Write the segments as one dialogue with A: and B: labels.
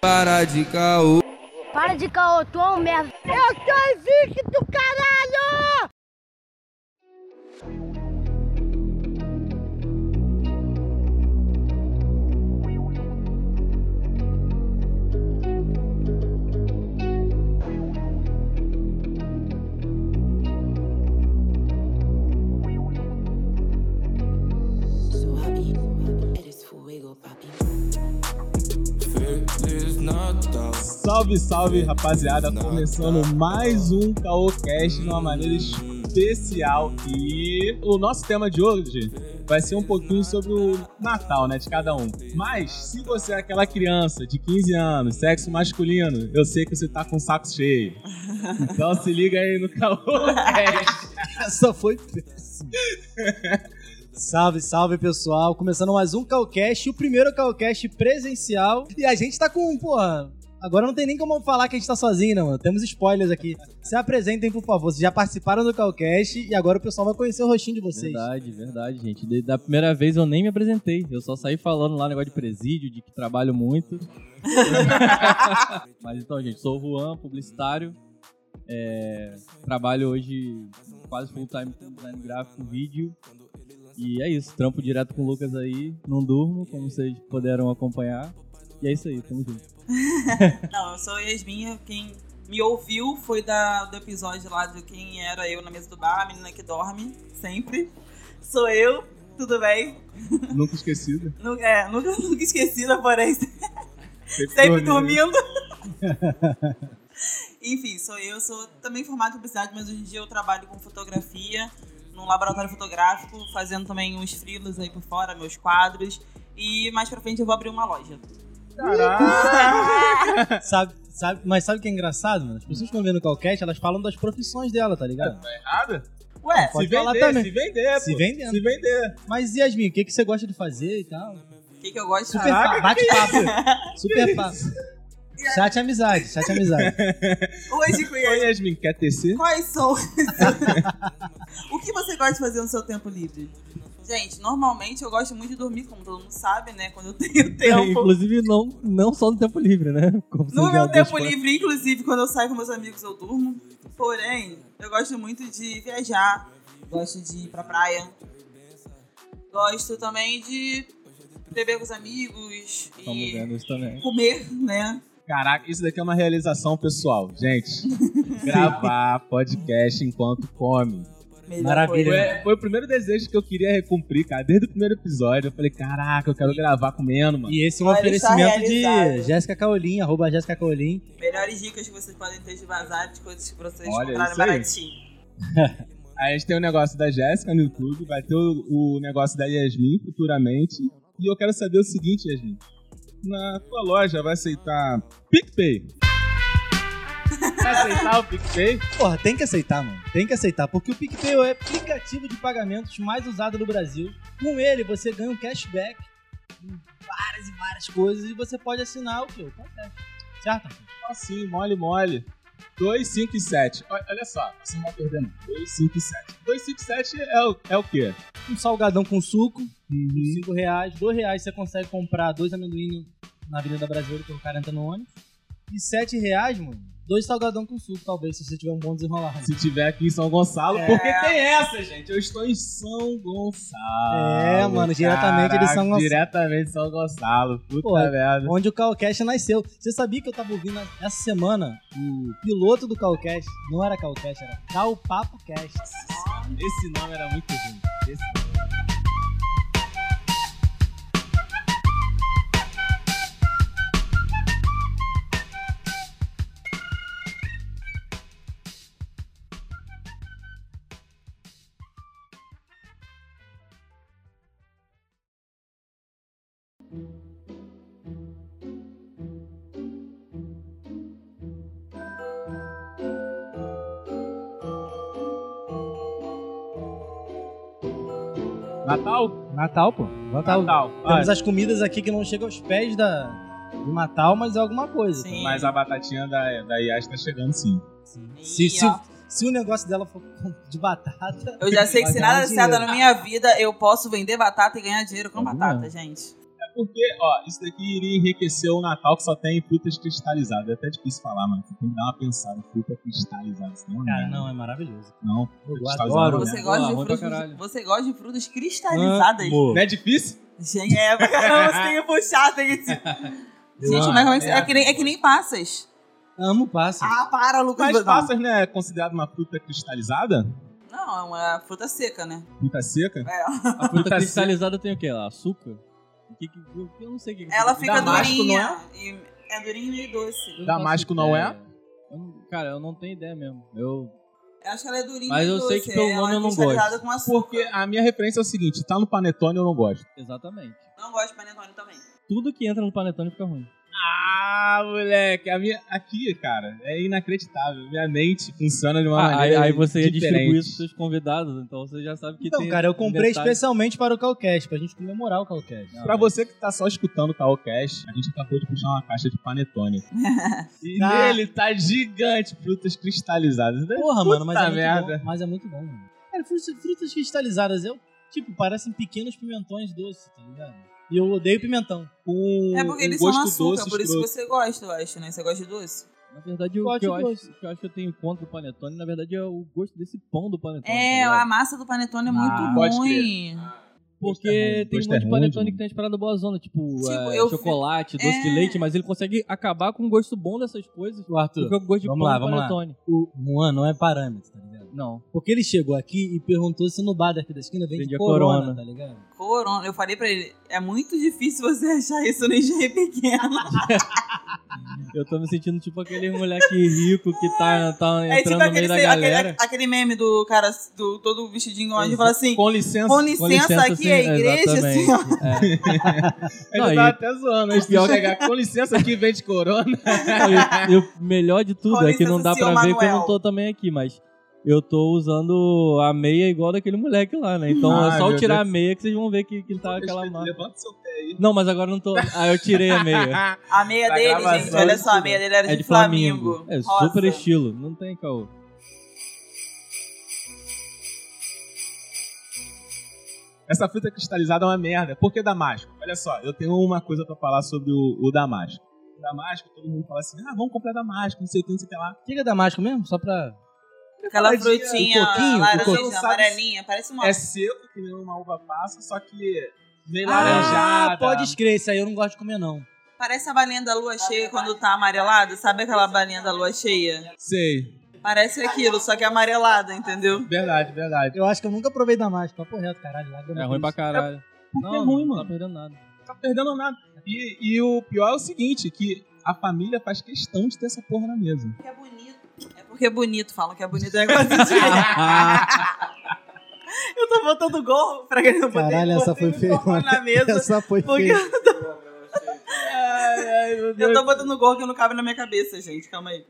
A: Para de caô.
B: Para de caô, tu é um merda.
C: Eu sou invicto, caralho!
D: Salve, salve, rapaziada. Começando mais um Caocast de uma maneira especial. E o nosso tema de hoje vai ser um pouquinho sobre o Natal, né, de cada um. Mas, se você é aquela criança de 15 anos, sexo masculino, eu sei que você tá com o saco cheio. Então se liga aí no Caocast.
E: Essa foi péssima. Salve, salve pessoal. Começando mais um Calcast, o primeiro Calcast presencial. E a gente tá com, porra. Agora não tem nem como falar que a gente tá sozinho, não. Temos spoilers aqui. Se apresentem, por favor. Vocês já participaram do Calcast e agora o pessoal vai conhecer o rostinho de vocês.
F: Verdade, verdade, gente. Da primeira vez eu nem me apresentei. Eu só saí falando lá negócio de presídio, de que trabalho muito. Mas então, gente, sou o Juan, publicitário. É, trabalho hoje quase full time com design gráfico, vídeo. E é isso, trampo direto com o Lucas aí, não durmo, como vocês puderam acompanhar. E é isso aí, tamo junto.
G: Não, eu sou a Yasmin, quem me ouviu foi da, do episódio lá de quem era eu na mesa do bar, a menina que dorme, sempre. Sou eu, tudo bem?
D: Nunca esquecido.
G: Nu- é, nunca, nunca esquecida, porém,
D: Sempre,
G: sempre
D: dormindo.
G: dormindo. Enfim, sou eu, sou também formada em publicidade, mas hoje em dia eu trabalho com fotografia, num laboratório fotográfico, fazendo também uns frilos aí por fora, meus quadros. E mais pra frente eu vou abrir uma loja.
E: Sabe, sabe, mas sabe o que é engraçado, mano? As pessoas que estão vendo o Calcast, elas falam das profissões dela, tá ligado?
D: Errado?
G: Ué,
E: Pode
D: se vender,
E: também.
D: se vender,
E: Se
D: pô.
E: vendendo.
D: Se vender.
E: Mas Yasmin, o que, que você gosta de fazer e tal?
G: o que, que eu gosto de
E: Super
G: fazer?
E: fa- bate-papo. Super papo. Chat amizade, chat amizade.
G: Hoje, com
D: Oi,
G: Yasmin,
D: quer tecer?
G: Quais são? o que você gosta de fazer no seu tempo livre? Gente, normalmente eu gosto muito de dormir, como todo mundo sabe, né? Quando eu tenho tempo.
F: Inclusive, não, não só no tempo livre, né? Como
G: No meu tempo livre, inclusive, quando eu saio com meus amigos, eu durmo. Porém, eu gosto muito de viajar. Gosto de ir pra praia. Gosto também de beber com os amigos
F: Estamos
G: e
F: vendo isso também.
G: comer, né?
D: Caraca, isso daqui é uma realização pessoal. Gente, gravar podcast enquanto come.
G: Melhor
E: Maravilha.
D: Foi, foi o primeiro desejo que eu queria recumprir, cara. Desde o primeiro episódio. Eu falei, caraca, eu quero gravar comendo, mano.
E: E esse é um
G: Olha,
E: oferecimento de. Jéssica Caolim, arroba Jéssica Caolim.
G: Melhores dicas que vocês podem ter de vazar de coisas que vocês
D: Olha, aí.
G: baratinho.
D: Aí a gente tem o negócio da Jéssica no YouTube, vai ter o, o negócio da Yasmin futuramente. E eu quero saber o seguinte, Yasmin. Na tua loja vai aceitar PicPay? Aceitar o PicPay?
E: Porra, tem que aceitar, mano. Tem que aceitar, porque o PicPay é o aplicativo de pagamentos mais usado no Brasil. Com ele, você ganha um cashback em várias e várias coisas e você pode assinar o quê? O Calcast. Certo?
D: Assim, mole, mole. 2, 5 e 7. Olha só, você não vai perder não. 2, 5 e 7. 2, 5 e 7 é o, é o quê?
E: Um salgadão com suco,
D: Uhum.
E: de 5 reais. 2 reais você consegue comprar dois amendoim na Avenida Brasileira, que o cara entra no ônibus. E 7 reais, mano, dois salgadão com suco, talvez, se você tiver um bom desenrolar.
D: Se tiver aqui em São Gonçalo,
G: É.
D: porque tem essa, gente. Eu estou em São Gonçalo.
E: É, mano, diretamente de
D: Caraca,
E: São Gonçalo.
D: Diretamente de São Gonçalo. Puta
E: Pô,
D: merda.
E: Onde o Calcast nasceu. Você sabia que eu tava ouvindo essa semana o piloto do Calcast? Não era Calcast, era Cal Papo Cast.
D: Esse nome era muito ruim. Esse... Natal?
E: Natal, pô. Natal.
D: Natal.
E: Temos
D: Olha,
E: as comidas aqui que não chegam aos pés da, do Natal, mas é alguma coisa.
G: Sim.
D: Mas a batatinha da, da Yas tá chegando sim.
E: Se,
G: E,
E: se,
G: ó,
E: se o negócio dela for de batata.
G: eu já sei que se nada der certo na minha vida, eu posso vender batata e ganhar dinheiro com
F: Alguma.
G: batata, gente.
D: Porque, ó, isso daqui iria enriquecer o Natal que só tem frutas cristalizadas. É até difícil falar, mano. Tem que dar uma pensada. Fruta cristalizada. Senão
E: Cara,
D: não,
E: não, é maravilhoso.
D: não.
E: Eu
D: cristalizada
E: adoro.
D: é.
G: Você gosta, de frutas, você gosta de frutas cristalizadas?
D: Não é difícil?
G: Gente, é, caramba, você tem que puxar, tem que... Gente, mas como é que... É que nem, é que nem passas.
E: Amo passas.
G: Ah, para, Lucas.
D: Mas passas, né? É considerado uma fruta cristalizada?
G: Não, é uma fruta seca, né?
D: Fruta seca?
G: É.
F: A fruta cristalizada tem o quê lá? Açúcar? Que que- eu eu não sei o que que
G: Ela fica
D: Damasco,
G: durinha. E é durinha e doce.
F: Eu não
D: Damasco não é?
F: não- Cara, eu não tenho ideia mesmo. Eu.
G: Eu acho que ela é durinha
F: Mas
G: e
F: eu
G: doce.
F: sei que pelo nome
G: é
F: eu não
G: cristalizada
F: gosto.
D: Porque a minha referência é o seguinte: tá no panetone eu não gosto.
F: Exatamente.
G: Não gosto de panetone também.
F: Tudo que entra no panetone fica ruim.
D: Ah, moleque, a minha. Aqui, cara, é inacreditável. Minha mente funciona de uma
F: Ah, aí,
D: maneira.
F: aí você ia distribuir isso pros seus convidados, então você já sabe que
E: Então,
F: tem.
E: cara, eu comprei
F: detalhe.
E: especialmente para o Calcast, pra gente comemorar o Calcast.
F: Não,
D: Pra você que tá só escutando o Caocast, a gente acabou de puxar uma caixa de panetone. E
E: Ah.
D: nele tá gigante, frutas cristalizadas.
E: Porra, mano, mas é
D: Puta
E: muito
D: merda.
E: bom. Mas é muito bom, mano. Cara, frutas, frutas cristalizadas, eu, tipo, parecem pequenos pimentões doces, tá ligado? E eu odeio pimentão.
D: Com
G: É porque
D: um
G: eles são
D: gosto
G: açúcar,
D: doce
G: por isso
D: escroto.
G: você gosta, eu acho, né? Você gosta de doce?
F: Na verdade, o que, eu acho, que eu acho que eu tenho contra o panetone, na verdade, é o gosto desse pão do panetone.
G: É,
F: tá
G: a massa do panetone é
D: Ah,
G: muito ruim.
F: Porque
D: é ruim,
F: tem um monte
D: é
F: de panetone que tem as paradas boas zona, tipo,
G: Tipo,
F: é, chocolate, doce de
G: É.
F: leite, mas ele consegue acabar com o gosto bom dessas coisas.
E: O Arthur,
F: Porque o gosto de
E: vamos
F: pão
E: lá,
F: do
E: vamos lá.
F: panetone.
E: o Juan não é parâmetro, tá ligado?
F: Não.
E: Porque ele chegou aqui e perguntou se no bar daqui da esquina vende corona,
F: Corona.
E: tá ligado?
G: Corona. Eu falei pra ele, é muito difícil você achar isso no engenho pequeno.
F: Eu tô me sentindo tipo aquele moleque rico que tá, tá
G: É
F: entrando
G: tipo
F: no meio
G: aquele,
F: da
G: aquele,
F: galera.
G: aquele meme do cara do todo vestidinho onde fala assim,
D: Com licença.
G: com licença, aqui é a igreja, assim, ó.
F: É.
D: Eu
F: Não,
D: tava
F: e-
D: até zoando. De
F: pior que-
D: chegar, com licença aqui, vende corona.
F: Não, e, e o melhor de tudo
G: Com
F: é que não
G: licença,
F: dá pra ver que eu não tô também aqui, mas eu tô usando a meia igual daquele moleque lá, né? Então é
D: Ai,
F: só eu tirar
D: Deus.
F: a meia que vocês vão ver que, que ele tá aquela marca.
D: Levanta seu pé aí.
F: Não, mas agora eu não tô. Ah, eu tirei a meia.
G: A meia
D: Pra
G: dele,
D: gravação,
G: gente, olha só, a meia dele era
F: É
G: de,
F: de Flamengo.
G: Flamengo.
F: É
G: Rosa.
F: super estilo. Não tem caô.
D: Essa fruta cristalizada é uma merda. Por que Damasco? Olha só, eu tenho uma coisa pra falar sobre o, o Damasco. O Damasco, todo mundo fala assim, ah, vamos comprar Damasco, não sei o que, não sei o que lá.
E: O que é damasco mesmo? Só pra...
G: Aquela frutinha
E: um pouquinho, um
G: laranja,
D: pouquinho.
G: amarelinha, parece uma...
D: É seco, que nem uma uva passa, só que meio
E: Ah,
D: laranjada.
E: pode escrever, isso aí eu não gosto de comer, não.
G: Parece a balinha da lua cheia quando tá amarelada. Sabe aquela balinha da lua cheia?
D: Sei.
G: Parece aquilo, só que é amarelada, entendeu?
D: Verdade, verdade.
E: Eu acho que eu nunca provei damasco. Papo reto, caralho. lá
F: É ruim pra caralho.
D: Porque
F: Não,
D: é ruim,
F: não
D: mano.
F: tá perdendo nada.
D: Não tá perdendo nada. E, e o pior é o seguinte, que a família faz questão de ter essa porra na mesa.
G: Porque é bonito. Porque é bonito, falam que é bonito. É negócio de... Eu tô botando gorro pra que eu botei,
E: Caralho, essa foi feia,
G: na mesa.
E: Essa foi feia.
G: eu tô... eu tô botando gorro que não cabe na minha cabeça, gente. Calma aí.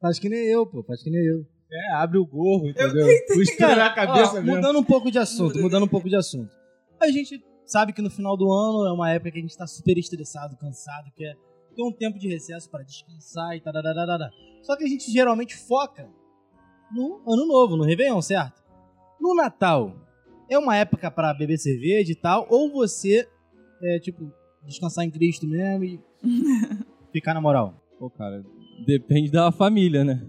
E: Faz que nem eu, pô. Faz que nem eu.
D: É, abre o gorro, entendeu? Costura na cabeça
E: ó,
D: mesmo.
E: mudando um pouco de assunto,
G: Muda,
E: mudando um pouco de assunto. A gente sabe que no final do ano é uma época que a gente tá super estressado, cansado, que é ter um tempo de recesso para descansar e tal. Só que a gente geralmente foca no ano novo, no Réveillon, certo? No Natal, é uma época para beber cerveja e tal, ou você é tipo descansar em Cristo mesmo e ficar na moral?
F: Pô, cara, depende da família, né?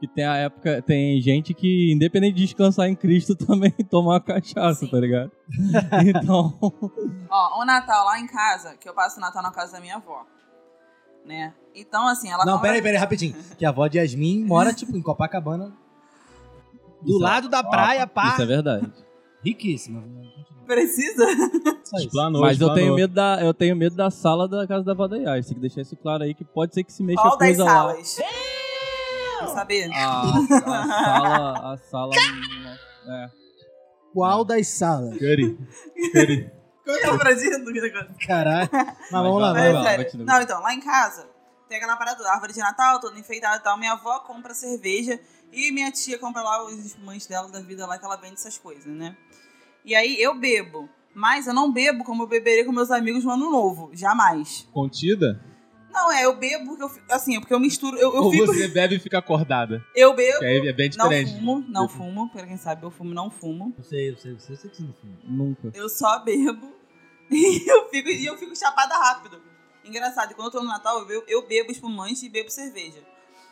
F: Que tem a época, tem gente que, independente de descansar em Cristo, também toma uma cachaça,
G: Sim.
F: tá ligado? Então,
G: Ó, o Natal lá em casa, que eu passo o Natal na casa da minha avó. Né? Então, assim, ela
E: Não,
G: compra-
E: peraí, peraí, rapidinho. Que a avó de Yasmin mora, tipo, em Copacabana. Do
F: Isso é-
E: lado da praia, pá.
F: isso é verdade.
E: Riquíssima.
G: Precisa?
D: Explanou,
F: Mas eu tenho, medo da, eu tenho medo da sala da casa da Vadaiás. Tem que deixar isso claro aí, que pode ser que se mexa
G: Qual das
F: coisa lá.
G: salas? Quer saber?
F: A, a sala. A sala. É.
E: Qual das salas?
D: Curry. Curry.
G: Conta pra gente.
E: Caralho. Mas vamos lá,
G: Mas,
E: vamos lá.
G: sério. Não, então, lá em casa, tem aquela parada, árvore de Natal, toda enfeitada e tal. Minha avó compra cerveja e minha tia compra lá os espumantes dela da vida lá, que ela vende essas coisas, né? E aí eu bebo. Mas eu não bebo como eu beberia com meus amigos no ano novo. Jamais.
D: Contida?
G: Não, é, eu bebo porque eu fico. Assim, é porque eu misturo. Eu, eu
D: Ou
G: fico.
D: você bebe e fica acordada?
G: Eu bebo.
D: É bem
G: Não
D: diferente.
G: fumo, não fumo. Pra quem sabe, eu fumo, não fumo.
E: Eu sei, eu sei, eu sei, eu sei que você não fuma.
F: Nunca.
G: Eu só bebo E eu fico, e eu fico chapada rápido. Engraçado, quando eu tô no Natal, eu, bebo- eu bebo espumante e bebo cerveja.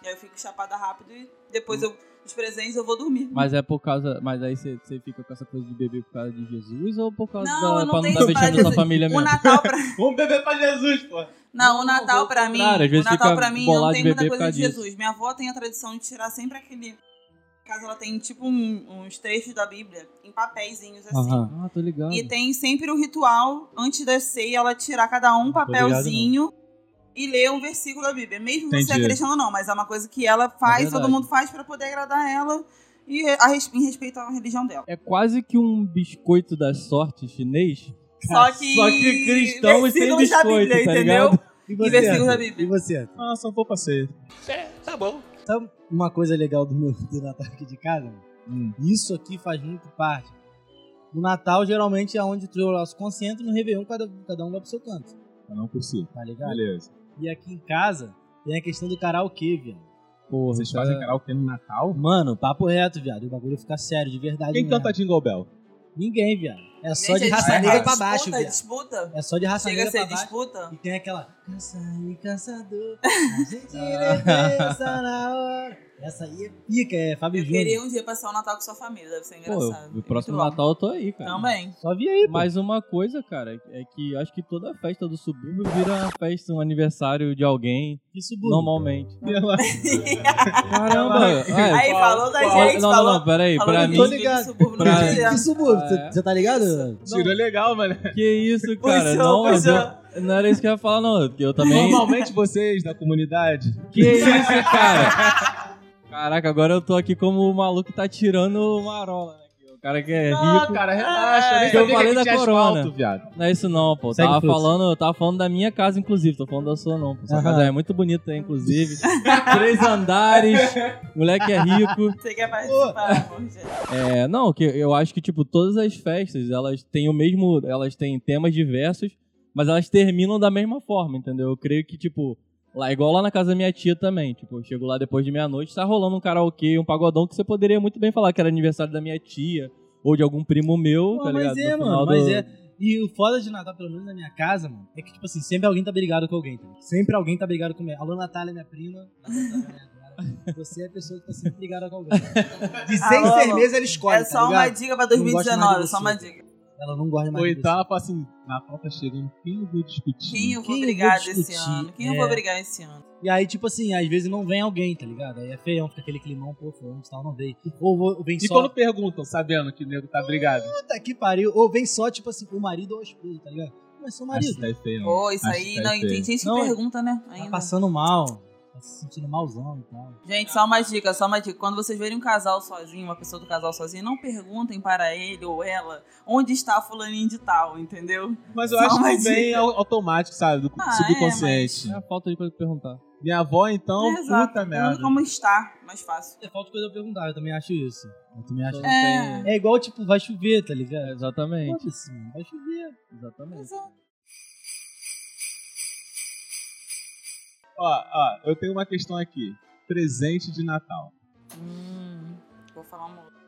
G: E aí eu fico chapada rápido e depois eu, os presentes eu vou dormir.
F: Mas é por causa. Mas aí você você fica com essa coisa de beber por causa de Jesus ou por causa
G: Não,
F: da.
G: eu não
F: pra não dar vexame da sua família
G: O
F: mesmo?
G: Natal pra,
D: Vamos beber pra Jesus, pô.
G: não, o Natal pra mim,
F: às
G: o Natal
F: fica
G: pra mim não tem muita coisa de Jesus. Minha avó tem a tradição de tirar sempre aquele... Em casa ela tem tipo um- uns trechos da Bíblia em papeizinhos assim.
E: Aham.
F: Ah, tô ligado.
G: E tem sempre o ritual, antes da ceia, ela tirar cada um papelzinho e ler um versículo da Bíblia. Mesmo você
D: Entendi.
G: acreditando ou não, mas é uma coisa que ela faz,
F: verdade.
G: todo mundo faz pra poder agradar ela e a em respeito à religião dela.
F: É quase que um biscoito da sorte chinês.
G: Só que,
F: Só que cristão e sem
G: versículos da
F: biscoito,
G: Bíblia,
F: tá
G: entendeu?
F: ligado?
E: E
G: E versículos da? Bíblia.
E: E você?
D: Ah, só vou pra ceia.
E: Sabe uma coisa legal do meu do Natal aqui de casa?
D: Hum.
E: Isso aqui faz muito parte. No Natal, geralmente, é onde o nosso concentra, no Réveillon, cada, cada um vai pro seu canto,
D: Cada um por si.
E: tá ligado?
D: Beleza.
E: E aqui em casa, tem a questão do karaokê, viado.
F: Porra,
D: Vocês fazem
F: é-
D: karaokê no Natal?
E: Mano, papo reto, viado. O bagulho fica sério, de verdade
D: Quem
E: mesmo.
D: canta Jingle Bell?
E: Ninguém, viado. É só
G: Gente,
E: de raça
G: disputa,
E: negra pra baixo,
G: disputa,
E: viado.
G: disputa.
E: É só de raça
G: Chega
E: negra pra baixo.
G: disputa.
E: E tem aquela caça e caçador, a gente repensa na hora. Essa aí é pica, é Fábio
G: Eu
E: Júnior.
G: queria um dia passar o Natal com sua família, deve ser
F: Pô,
G: engraçado.
F: o próximo
G: Muito bom.
F: Natal eu tô aí, cara.
G: Também.
E: Só vi aí, pô.
F: Mas uma coisa, cara, é que acho que toda festa do subúrbio vira uma festa, um aniversário de alguém,
E: Que subúrbio.
F: normalmente. Caramba! é,
G: Aí falou da gente,
F: não,
G: falou,
F: não, não, peraí,
G: falou
F: pra mim.
E: Tô ligado.
G: subúrbio
F: Pra-
G: no
E: Que subúrbio?
F: É.
E: Você tá ligado?
D: Tirou legal, mano.
F: Que isso, cara?
G: Puxou,
F: não, mas
G: puxou.
F: Não era isso que eu ia falar, não. Eu também.
D: Normalmente vocês da comunidade.
F: Que isso, cara? Caraca, agora eu tô aqui como o maluco que tá tirando marola, né? O cara que é
D: Ah,
F: rico.
D: cara, relaxa.
F: Que eu falei da corona.
D: asfalto, viado.
F: Não é isso não, pô.
E: Segue
F: Tava falando, eu tava falando da minha casa, inclusive. Tô falando da sua, não. Pô. Sua
E: Aham.
F: casa é muito bonita, inclusive. Três andares, moleque é rico.
G: Você quer participar, amor, gente?
F: É, não, que eu acho que, tipo, todas as festas, elas têm o mesmo. Elas têm temas diversos, mas elas terminam da mesma forma, entendeu? Eu creio que, tipo, lá, igual lá na casa da minha tia também. Tipo, eu chego lá depois de meia-noite, tá rolando um karaokê, um pagodão que você poderia muito bem falar que era aniversário da minha tia ou de algum primo meu,
E: Pô,
F: tá
E: mas
F: ligado?
E: é,
F: No
E: mano,
F: final
E: mas
F: do-
E: é. E o foda de Natal, pelo menos na minha casa, mano, é que, tipo assim, sempre alguém tá brigado com alguém. Tá? Sempre alguém tá brigado com alguém. Alô, Natália, minha prima. Você é a pessoa que tá sempre brigada com alguém. De seis cervejas ela escolhe,
G: É
E: tá
G: só uma dica pra
E: Não gosto mais de
G: 2019, só uma dica.
E: Ela não gosta mais
D: Ou
E: de
D: então ela fala assim, Natal tá chegando, quem eu vou discutir?
G: Quem eu vou
E: Quem eu
G: brigar
E: vou
G: desse
E: discutir?
G: ano? Quem eu
E: É.
G: vou brigar esse ano?
E: E aí, tipo assim, às vezes não vem alguém, tá ligado? Aí é feião, fica aquele climão, pô, fulano tal, não veio. Ou, ou vem
D: E
E: só...
D: quando perguntam, sabendo que o nego tá brigado?
E: Puta que pariu. Ou vem só, tipo assim, o marido ou a esposa, tá ligado? Mas seu
D: Acho
E: marido.
D: que tá feio.
G: Pô, isso
D: Acho
G: aí,
D: tá
G: não, e
D: feio.
G: tem gente que
E: Não,
G: pergunta, né?
E: Tá
G: Ainda.
E: passando mal. Tá se sentindo malzão e tal.
G: Gente, só uma dica, só uma dica. Quando vocês verem um casal sozinho, uma pessoa do casal sozinha, não perguntem para ele ou ela onde está fulaninho de tal, entendeu?
D: Mas eu
G: Só
D: acho que au- automático, sabe? Do
G: Ah,
D: subconsciente.
F: É a falta de coisa pra perguntar.
D: Minha avó, então,
G: É, exato.
D: puta merda.
G: como está, mais fácil.
E: É falta de coisa a perguntar, eu também acho isso. Eu também acho.
G: É.
F: tem-
E: É igual, tipo, vai chover, tá ligado?
F: Exatamente.
E: Foda-se, mano, vai chover.
F: Exatamente.
G: Exato.
D: Ó, ó, eu tenho uma questão aqui. Presente de Natal.
G: Hum, vou falar uma outra.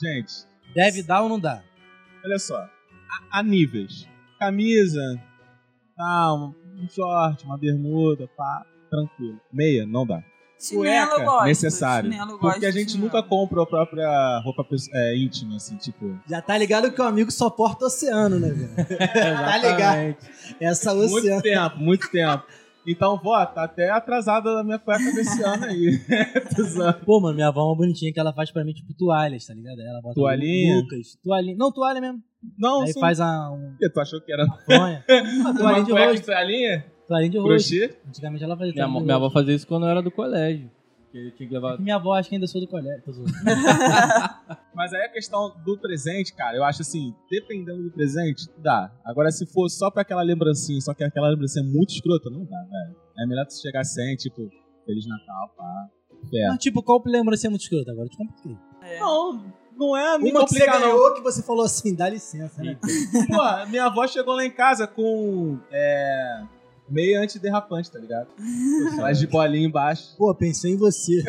D: Gente,
E: Deve dar ou não dá?
D: olha só. Há, níveis. Camisa, ah, um um short, uma bermuda, pá, tranquilo. Meia, não dá.
G: Chinelo
D: Cueca,
G: gosto.
D: necessário.
G: Chinelo
D: Porque a gente nunca compra a própria roupa é, íntima, assim, tipo.
E: Já tá ligado que o amigo só porta oceano, né, velho? tá ligado? Essa
D: Muito
E: oceano.
D: tempo, muito tempo. Então, vó, tá até atrasada na minha cueca desse ano aí.
E: Pô, mano, minha avó é uma bonitinha que ela faz pra mim, tipo, toalhas, tá ligado? Ela bota
D: Toalhinha?
E: Lucas, toalhinha. Não, toalha mesmo.
D: não,
E: Aí
D: sim.
E: faz a, um?
D: Tu achou que era
E: fronha. Uma
D: uma
E: toalhinha de
D: cueca
E: rosto.
D: de toalhinha?
E: Toalhinha de rosto.
D: Crochê?
E: Antigamente ela fazia
F: Minha,
E: toalhinha de
F: minha avó
E: rosto.
F: fazia isso quando eu era do colégio. Que eu tinha que levar.
E: Minha avó acho que ainda sou do colégio.
D: Mas aí a questão do presente, cara, eu acho assim, dependendo do presente, dá. Agora, se for só pra aquela lembrancinha, só que aquela lembrancinha é muito escrota, não dá, velho. É melhor tu chegar sem, tipo, Feliz Natal, pá. Fé.
E: Mas, tipo, qual lembrança é muito escrota? Agora eu te compliquei.
G: É.
D: Não, não é me
E: Uma que você
D: não.
E: ganhou que você falou assim, dá licença, né?
D: Pô, minha avó chegou lá em casa com é, meia antiderrapante, tá ligado? Faz de bolinha embaixo.
E: Pô, pensei em você.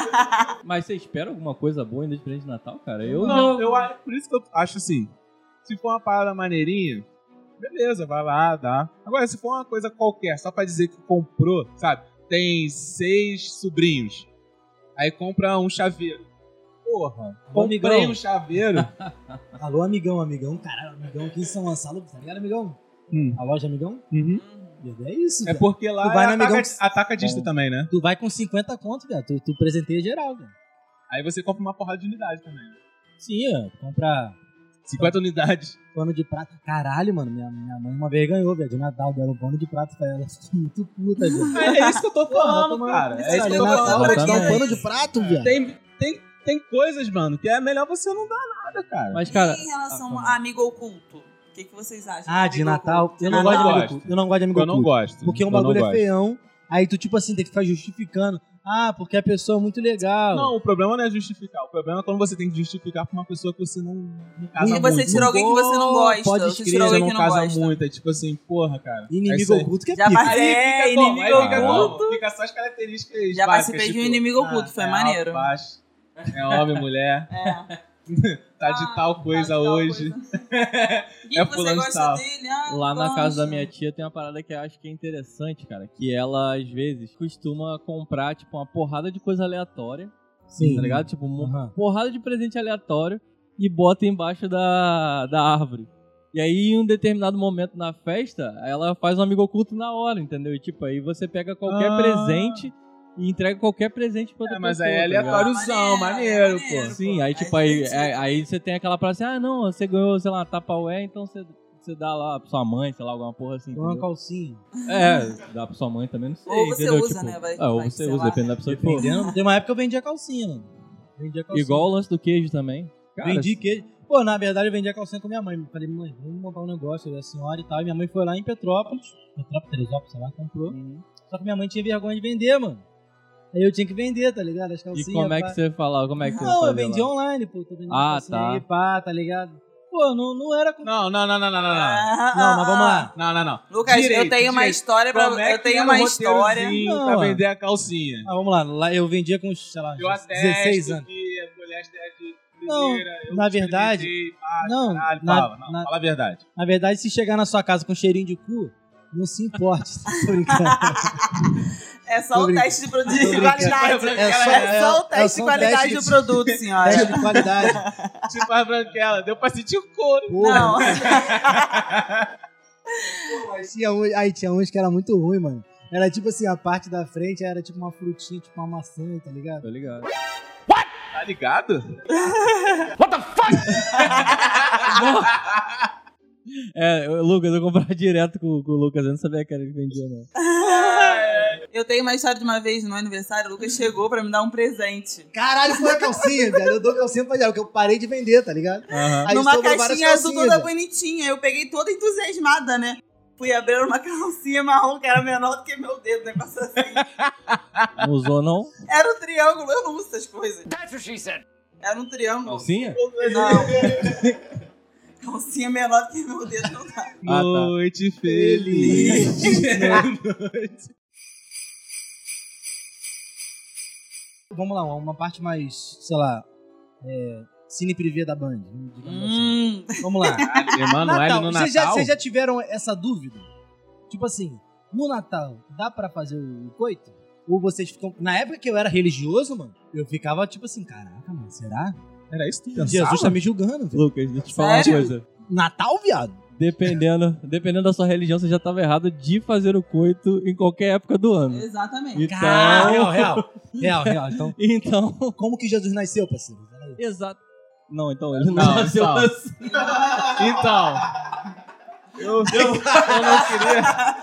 F: Mas você espera alguma coisa boa ainda de presente de Natal, cara? Eu
D: Não, eu acho, por isso que eu acho assim, se for uma parada maneirinha, beleza, vai lá, dá. Agora, se for uma coisa qualquer, só pra dizer que comprou, sabe? Tem seis sobrinhos. Aí compra um chaveiro. Porra, comprei
E: amigão.
D: um chaveiro.
E: Alô, amigão, amigão. Caralho, amigão aqui em São Gonçalo, tá ligado, amigão?
D: Hum.
E: A loja Amigão?
D: Uhum.
E: É isso,
D: É
E: velho.
D: porque lá
E: Tu vai
D: é ataca,
E: Amigão-
D: atacadista também, né?
E: Tu vai com 50 conto, velho. Tu, tu presenteia geral, velho.
D: Aí você compra uma porrada de unidade também.
E: Sim, ó. Compra
D: 50 unidades.
E: pano de prata. Caralho, mano. Minha, minha mãe uma vez ganhou, velho. De Natal dela um pano de prata pra ela. Fiquei muito puta, velho.
D: É isso que eu tô falando,
E: Porra,
D: cara. É isso
G: aí
D: que eu tô
G: falando pra
E: te dar um pano de prato, velho.
D: Tem, tem, tem coisas, mano, que é melhor você não dar nada, cara.
F: Mas, cara.
G: E em relação
F: Ah,
G: a amigo oculto? O que, que vocês acham?
E: Ah, de Natal. Eu não
D: Eu
E: gosto de amigo
D: gosto.
E: Eu não gosto de amigo
D: Eu não
E: oculto.
D: gosto.
E: Porque um
D: Eu não
E: bagulho é feião. Aí tu, tipo assim, tem que ficar justificando. Ah, porque a pessoa é muito legal.
D: Não, o problema não é justificar. O problema é quando você tem que justificar pra uma pessoa que você não, não casa
G: E você
D: muito.
G: tirou alguém que você não gosta.
E: Pode
G: você
E: escrever,
G: tirou
D: Você
G: alguém
D: não
G: que não
D: casa
G: gosta.
D: muito. É tipo assim, porra, cara. é
E: Inimigo
D: aí.
E: oculto que é
G: Já
E: pica.
G: passei. É,
D: fica
G: inimigo
D: Aí fica
G: oculto.
D: Fica só as características
G: Já
D: básicas,
G: participei de um
D: tipo,
G: inimigo oculto, foi
D: é
G: maneiro.
D: baixo, é homem, mulher,
G: É.
D: tá de
G: Ah,
D: tal
G: tá
D: coisa
G: de tal
D: hoje.
G: coisa.
D: É
G: você
D: fulano de
G: gosta
D: tal.
G: dele? Ah,
F: Lá na
G: gosto.
F: casa da minha tia tem uma parada que eu acho que é interessante, cara. Que ela, às vezes, costuma comprar, tipo, uma porrada de coisa aleatória.
E: Sim.
F: Tá ligado? Tipo, uma
E: Aham.
F: porrada de presente aleatório e bota embaixo da, da árvore. E aí, em um determinado momento na festa, ela faz um amigo oculto na hora, entendeu? E tipo, aí você pega qualquer
D: Ah.
F: presente e entrega qualquer presente pra outra
D: É, mas
F: pessoa.
D: aí é
F: tá
D: aleatóriozão,
G: Ah,
D: maneiro,
G: maneiro,
D: pô.
F: Sim, aí tipo, aí, é- aí você tem aquela frase assim, ah, não, você ganhou, sei lá, Tupperware, então você, você dá lá pra sua mãe, sei lá, alguma porra assim.
E: Uma calcinha.
F: É, dá pra sua mãe também, não sei,
G: Ou você
F: entendeu?
G: usa,
F: Tipo,
G: né? Vai-
F: é, ou
G: vai,
F: você usa,
G: lá.
F: depende da pessoa que for.
E: Tem uma época que eu vendia calcinha, mano. Vendia calcinha.
F: Igual o lance do queijo também. Cara,
E: Vendi queijo. Pô, na verdade eu vendi a calcinha com minha mãe. Falei, mãe, vamos montar um negócio da senhora e tal. E minha mãe foi lá em Petrópolis, Petrópolis, Teresópolis, sei lá, comprou.
F: Uhum.
E: Só que minha mãe tinha vergonha de vender, mano. Aí eu tinha que vender, tá ligado? As
F: E
E: calcinhas.
F: como é que você fala? Como é que você
E: Não, eu vendi
F: lá?
E: online, pô. Tô vendendo
F: Ah,
E: calcinha
F: tá.
E: aí, pá, tá ligado? Pô, não, não era.
D: Não, não, não, não, não, não, não.
G: Ah,
E: Não, mas vamos lá.
D: Não, não, não.
G: Lucas, eu
D: Direito,
G: tenho uma
D: direito.
G: história pra.
D: Como é
G: eu
D: que
G: tenho uma história.
E: Não,
D: pra vender a calcinha.
E: Ah, vamos lá. lá eu vendia com, sei lá,
D: Eu
E: 16
D: atesto
E: anos.
D: que a mulher de
E: Não,
D: eu
E: na verdade- Não,
D: caralho,
E: na-
D: fala, não,
E: na-
D: fala a verdade.
E: Na verdade, se chegar na sua casa com cheirinho de cu, não se importe.
G: É só
E: Tô
G: o teste de, qualidade.
E: É só-
G: É só o
E: é-
G: teste
E: é
G: de
E: só
G: qualidade
E: teste
G: do
E: de-
G: produto, senhora.
E: Teste de qualidade.
D: Tipo a branquela, deu pra sentir o couro.
E: Porra.
G: Não.
E: Mas tinha um, aí tinha uns que era muito ruim, mano. Era tipo assim, a parte da frente era tipo uma frutinha, tipo uma maçã, tá ligado?
F: Tô ligado.
D: Tá ligado?
F: É, Lucas, eu comprava direto com, com o Lucas, eu não sabia que era ele que vendia, não.
G: Eu tenho uma história de uma vez no meu aniversário, o Lucas chegou pra me dar um presente.
E: Caralho, foi a calcinha, velho. Eu dou calcinha pra ela, porque eu parei de vender, tá ligado?
F: Aham.
E: Aí
G: numa caixinha azul toda bonitinha. Eu peguei toda entusiasmada, né? Fui abrir uma calcinha marrom que era menor do que meu dedo, negócio assim.
F: Não usou, não?
G: Era um triângulo, eu não uso essas coisas. Era um triângulo.
F: Calcinha?
G: Não. Calcinha menor do que meu dedo não dá.
F: Ah, tá.
D: Noite feliz.
E: Vamos lá, uma parte mais, sei lá, é, cine privê da Band, assim.
G: Hum.
E: Vamos lá.
D: Emanuele
E: Natal,
D: no
E: vocês já,
D: Natal.
E: vocês já tiveram essa dúvida? Tipo assim, no Natal, dá pra fazer o coito? Ou vocês ficam... Na época que eu era religioso, mano, eu ficava tipo assim, caraca, mano, será?
D: Era isso que tu pensava?
E: Jesus tá me julgando, velho.
F: Lucas, deixa eu te falar uma
G: Sério?
F: coisa.
E: Natal, viado?
F: Dependendo, dependendo da sua religião, você já tava errado de fazer o coito em qualquer época do ano.
G: Exatamente.
F: Então,
E: Cara, real, real. Real, real. Então,
F: então,
E: como que Jesus nasceu, parceiro?
F: Exato. Não, então ele não,
D: Não,
F: nasceu
D: então.
F: assim.
D: Então. Eu, eu, eu não queria.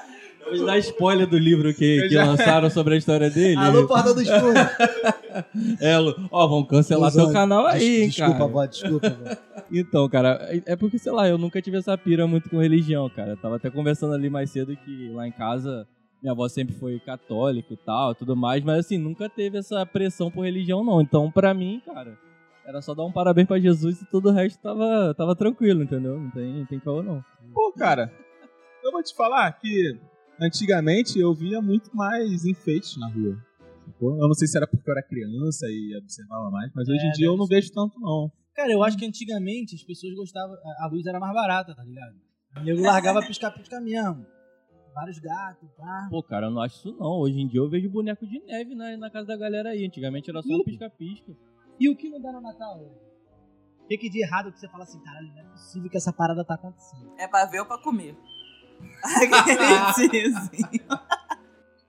F: Vou dar spoiler do livro que, que lançaram sobre a história dele.
E: Alô, porta dos fundos.
F: É, Lu- ó, vão cancelar
E: Cusão.
F: teu canal aí, hein,
E: Desculpa,
F: cara.
E: vó, desculpa, vó.
F: Então, cara, é- é porque, sei lá, eu nunca tive essa pira muito com religião, cara. Eu tava até conversando ali mais cedo que lá em casa minha avó sempre foi católica e tal, tudo mais, mas assim, nunca teve essa pressão por religião, não. Então, pra mim, cara, era só dar um parabéns pra Jesus e todo o resto tava, tava tranquilo, entendeu? Não tem, não tem caô, não.
D: Pô, cara, eu vou te falar que antigamente eu via muito mais enfeites na rua. Eu não sei se era porque eu era criança e observava mais, mas hoje em
E: É,
D: dia eu não vejo tanto, não.
E: Cara, eu acho que antigamente as pessoas gostavam. a- luz era mais barata, tá ligado? O nego largava piscar-piscar mesmo. Vários gatos, pá.
F: Pô, cara, eu não acho isso não. Hoje em dia eu vejo boneco de neve na, na casa da galera aí. Antigamente era só um pisca-pisca.
E: E o que não dá no Natal? O que, que de errado que você fala assim, caralho, não é possível que essa parada tá acontecendo.
G: É pra ver ou pra comer? Aquele tiozinho.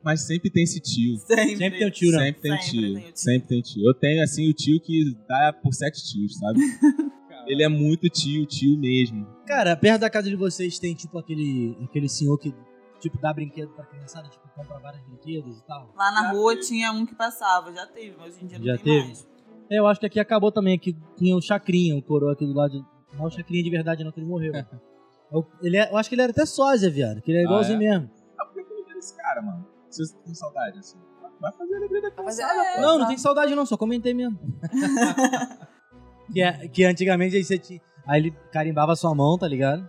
D: Mas sempre tem esse tio.
G: Sempre.
E: Sempre tem o tio, né?
D: Sempre tem
G: Sempre
D: tio.
G: tem o tio.
D: Sempre tem tio. Eu tenho, assim, o tio que dá por sete tios, sabe? Ele é muito tio, tio mesmo.
E: Cara, perto da casa de vocês tem, tipo, aquele, aquele senhor que, tipo, dá brinquedo pra criançada, tipo, compra vários brinquedos e tal.
G: Lá na rua tinha um que passava, já teve, mas hoje em dia não
E: Já
G: tem
E: teve?
G: mais.
E: É, eu acho que aqui acabou também, aqui tinha o Chacrinha, o coroa aqui do lado. de- Não é o Chacrinha de verdade, não, que ele morreu. Eu, ele é- eu acho que ele era até sósia, viado, que ele é
F: Ah,
E: igualzinho
F: é?
E: mesmo.
D: Ah, por que eu não esse cara, mano? Se você tem saudade, assim. Vai fazer a alegria da criançada,
G: é,
D: pô.
E: Não, não tem saudade não, só comentei mesmo. que, é- que antigamente aí você tinha. Aí ele carimbava sua mão, tá ligado?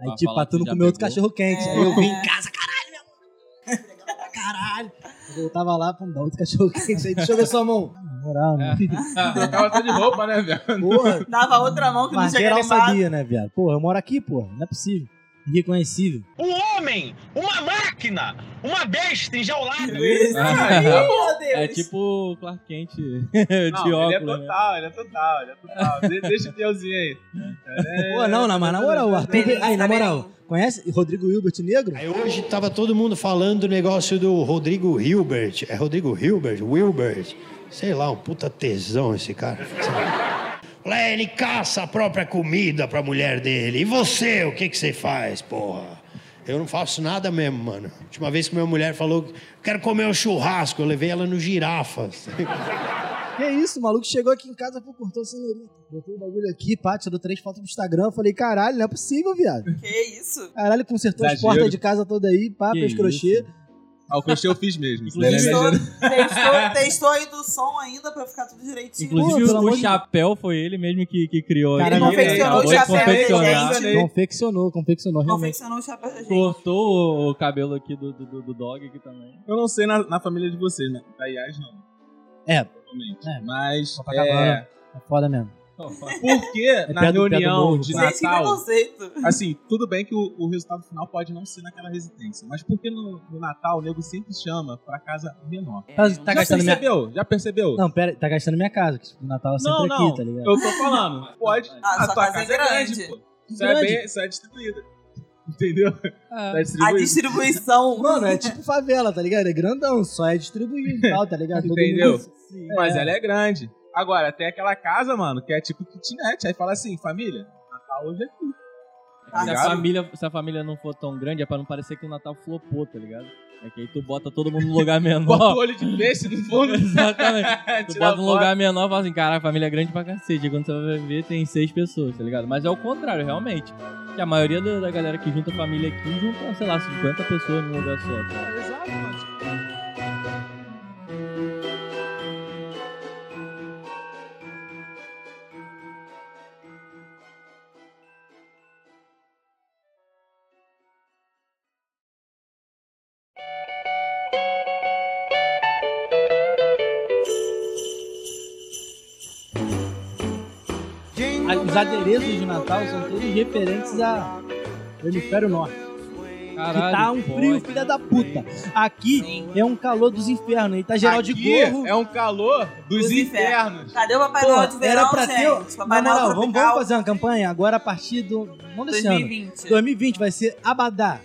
E: Aí,
F: Pra
E: tipo, pra tu
F: que
E: não comer outro cachorro quente.
G: É.
E: Aí eu vim em casa, caralho, minha mão. Legal pra caralho. Eu voltava lá pra me dar outro cachorro quente. Aí, deixa eu ver sua mão. Moral, né?
D: Trocava até de roupa, né, velho?
E: Porra,
G: Dava outra mão que
E: mas
G: não tinha
E: geral sabia, né, viado? Porra, eu moro aqui, porra. Não é possível. Irreconhecível.
H: Um homem, uma máquina, uma besta enjaulada.
G: Isso.
F: Ah.
G: Ai, meu Deus.
F: É tipo o Clark Kent de
D: Não, ele é
F: óculos, né?
D: total, ele é total, ele é total. De- Deixa o Deusinho aí.
E: Pô, não, não, mas na moral, o Arthur.
G: Beleza,
E: Aí, na moral,
G: beleza.
E: conhece Rodrigo Hilbert Negro?
H: Aí hoje tava todo mundo falando do negócio do Rodrigo Hilbert. É Rodrigo Hilbert? Wilbert? Sei lá, um puta tesão esse cara. Lá ele caça a própria comida pra mulher dele. E você, o que que você faz, porra? Eu não faço nada mesmo, mano. Última vez que minha mulher falou, quero comer um churrasco, eu levei ela no girafas.
E: Que isso, o maluco chegou aqui em casa, pô, cortou a cenourinha. Botou o bagulho aqui, pá, tirou três fotos no Instagram. Eu falei, caralho, não é possível, viado.
G: Que isso?
E: Caralho, consertou as
D: Exagero.
E: portas de casa toda aí, pá,
F: Que
E: fez
F: isso.
E: crochê.
D: Ah, o crochê eu fiz mesmo.
F: Inclusive,
D: Ele é
G: Testou, testou, testou aí do som ainda pra ficar tudo direitinho.
F: Inclusive
E: Pô,
F: o, o chapéu foi ele mesmo que, que criou.
E: Cara,
F: Ele
E: ele
G: confeccionou
F: acabou
G: o chapéu da
F: confeccionar,
G: gente.
E: Confeccionou, confeccionou, realmente.
G: Confeccionou o chapéu da gente.
F: Cortou o cabelo aqui do, do, do dog aqui também.
D: Eu não sei na, na família de vocês, né? Da Yas, não.
E: É.
D: Provavelmente.
E: É.
D: Mas, é...
E: É foda mesmo.
D: Por que na reunião de Natal...
G: preconceito.
D: Assim, tudo bem que o, o resultado final pode não ser naquela residência, mas por que no, no Natal o nego sempre chama pra casa menor?
E: Tá, tá
D: Já
E: gastando minha...
D: percebeu? Já percebeu?
E: Não, pera, tá gastando minha casa, que o Natal é sempre
D: não,
E: aqui,
D: não.
E: tá ligado?
D: Eu tô falando. Pode.
G: Ah,
D: a
G: sua
D: tua
G: casa é
D: casa, é grande,
G: grande.
D: pô. Isso é, bem, isso é distribuída. Entendeu? Tá
G: A
D: distribuído.
G: distribuição.
E: Mano, é tipo favela, tá ligado? É grandão, só é distribuído e tal, tá ligado? Todo
D: Entendeu?
E: mundo-
D: Mas ela é grande. Agora, tem aquela casa, mano, que é tipo kitnet. Aí fala assim, família, Natal hoje é aqui. Tá
F: Se a, família, se a família não for tão grande, é pra não parecer que o Natal flopou, tá ligado? É que aí tu bota todo mundo no lugar
D: Bota o
F: menor.
D: olho de peixe no fundo.
F: Exatamente. Tu bota num
D: foto.
F: lugar menor e fala assim, cara, a família é grande pra cacete. E quando você vai ver, tem seis pessoas, tá ligado? Mas é o contrário, realmente. Que a maioria da, da galera que junta família aqui junta, sei lá, 50 pessoas num lugar só. Tá?
D: Exato, mano.
E: Os adereços de Natal são todos referentes ao hemisfério norte. Que
F: Caralho,
E: tá um frio,
F: pode.
E: filha da puta. Aqui é um calor dos infernos. E tá geral de
D: Aqui
E: gorro.
D: É um calor dos,
G: Dos
D: infernos.
G: Cadê o Papai Noel de verão,
E: era pra ter.
G: Papai
E: vamos, vamos fazer uma campanha agora a partir do. Não desse ano.
G: 2020.
E: 2020 vai ser Abadá.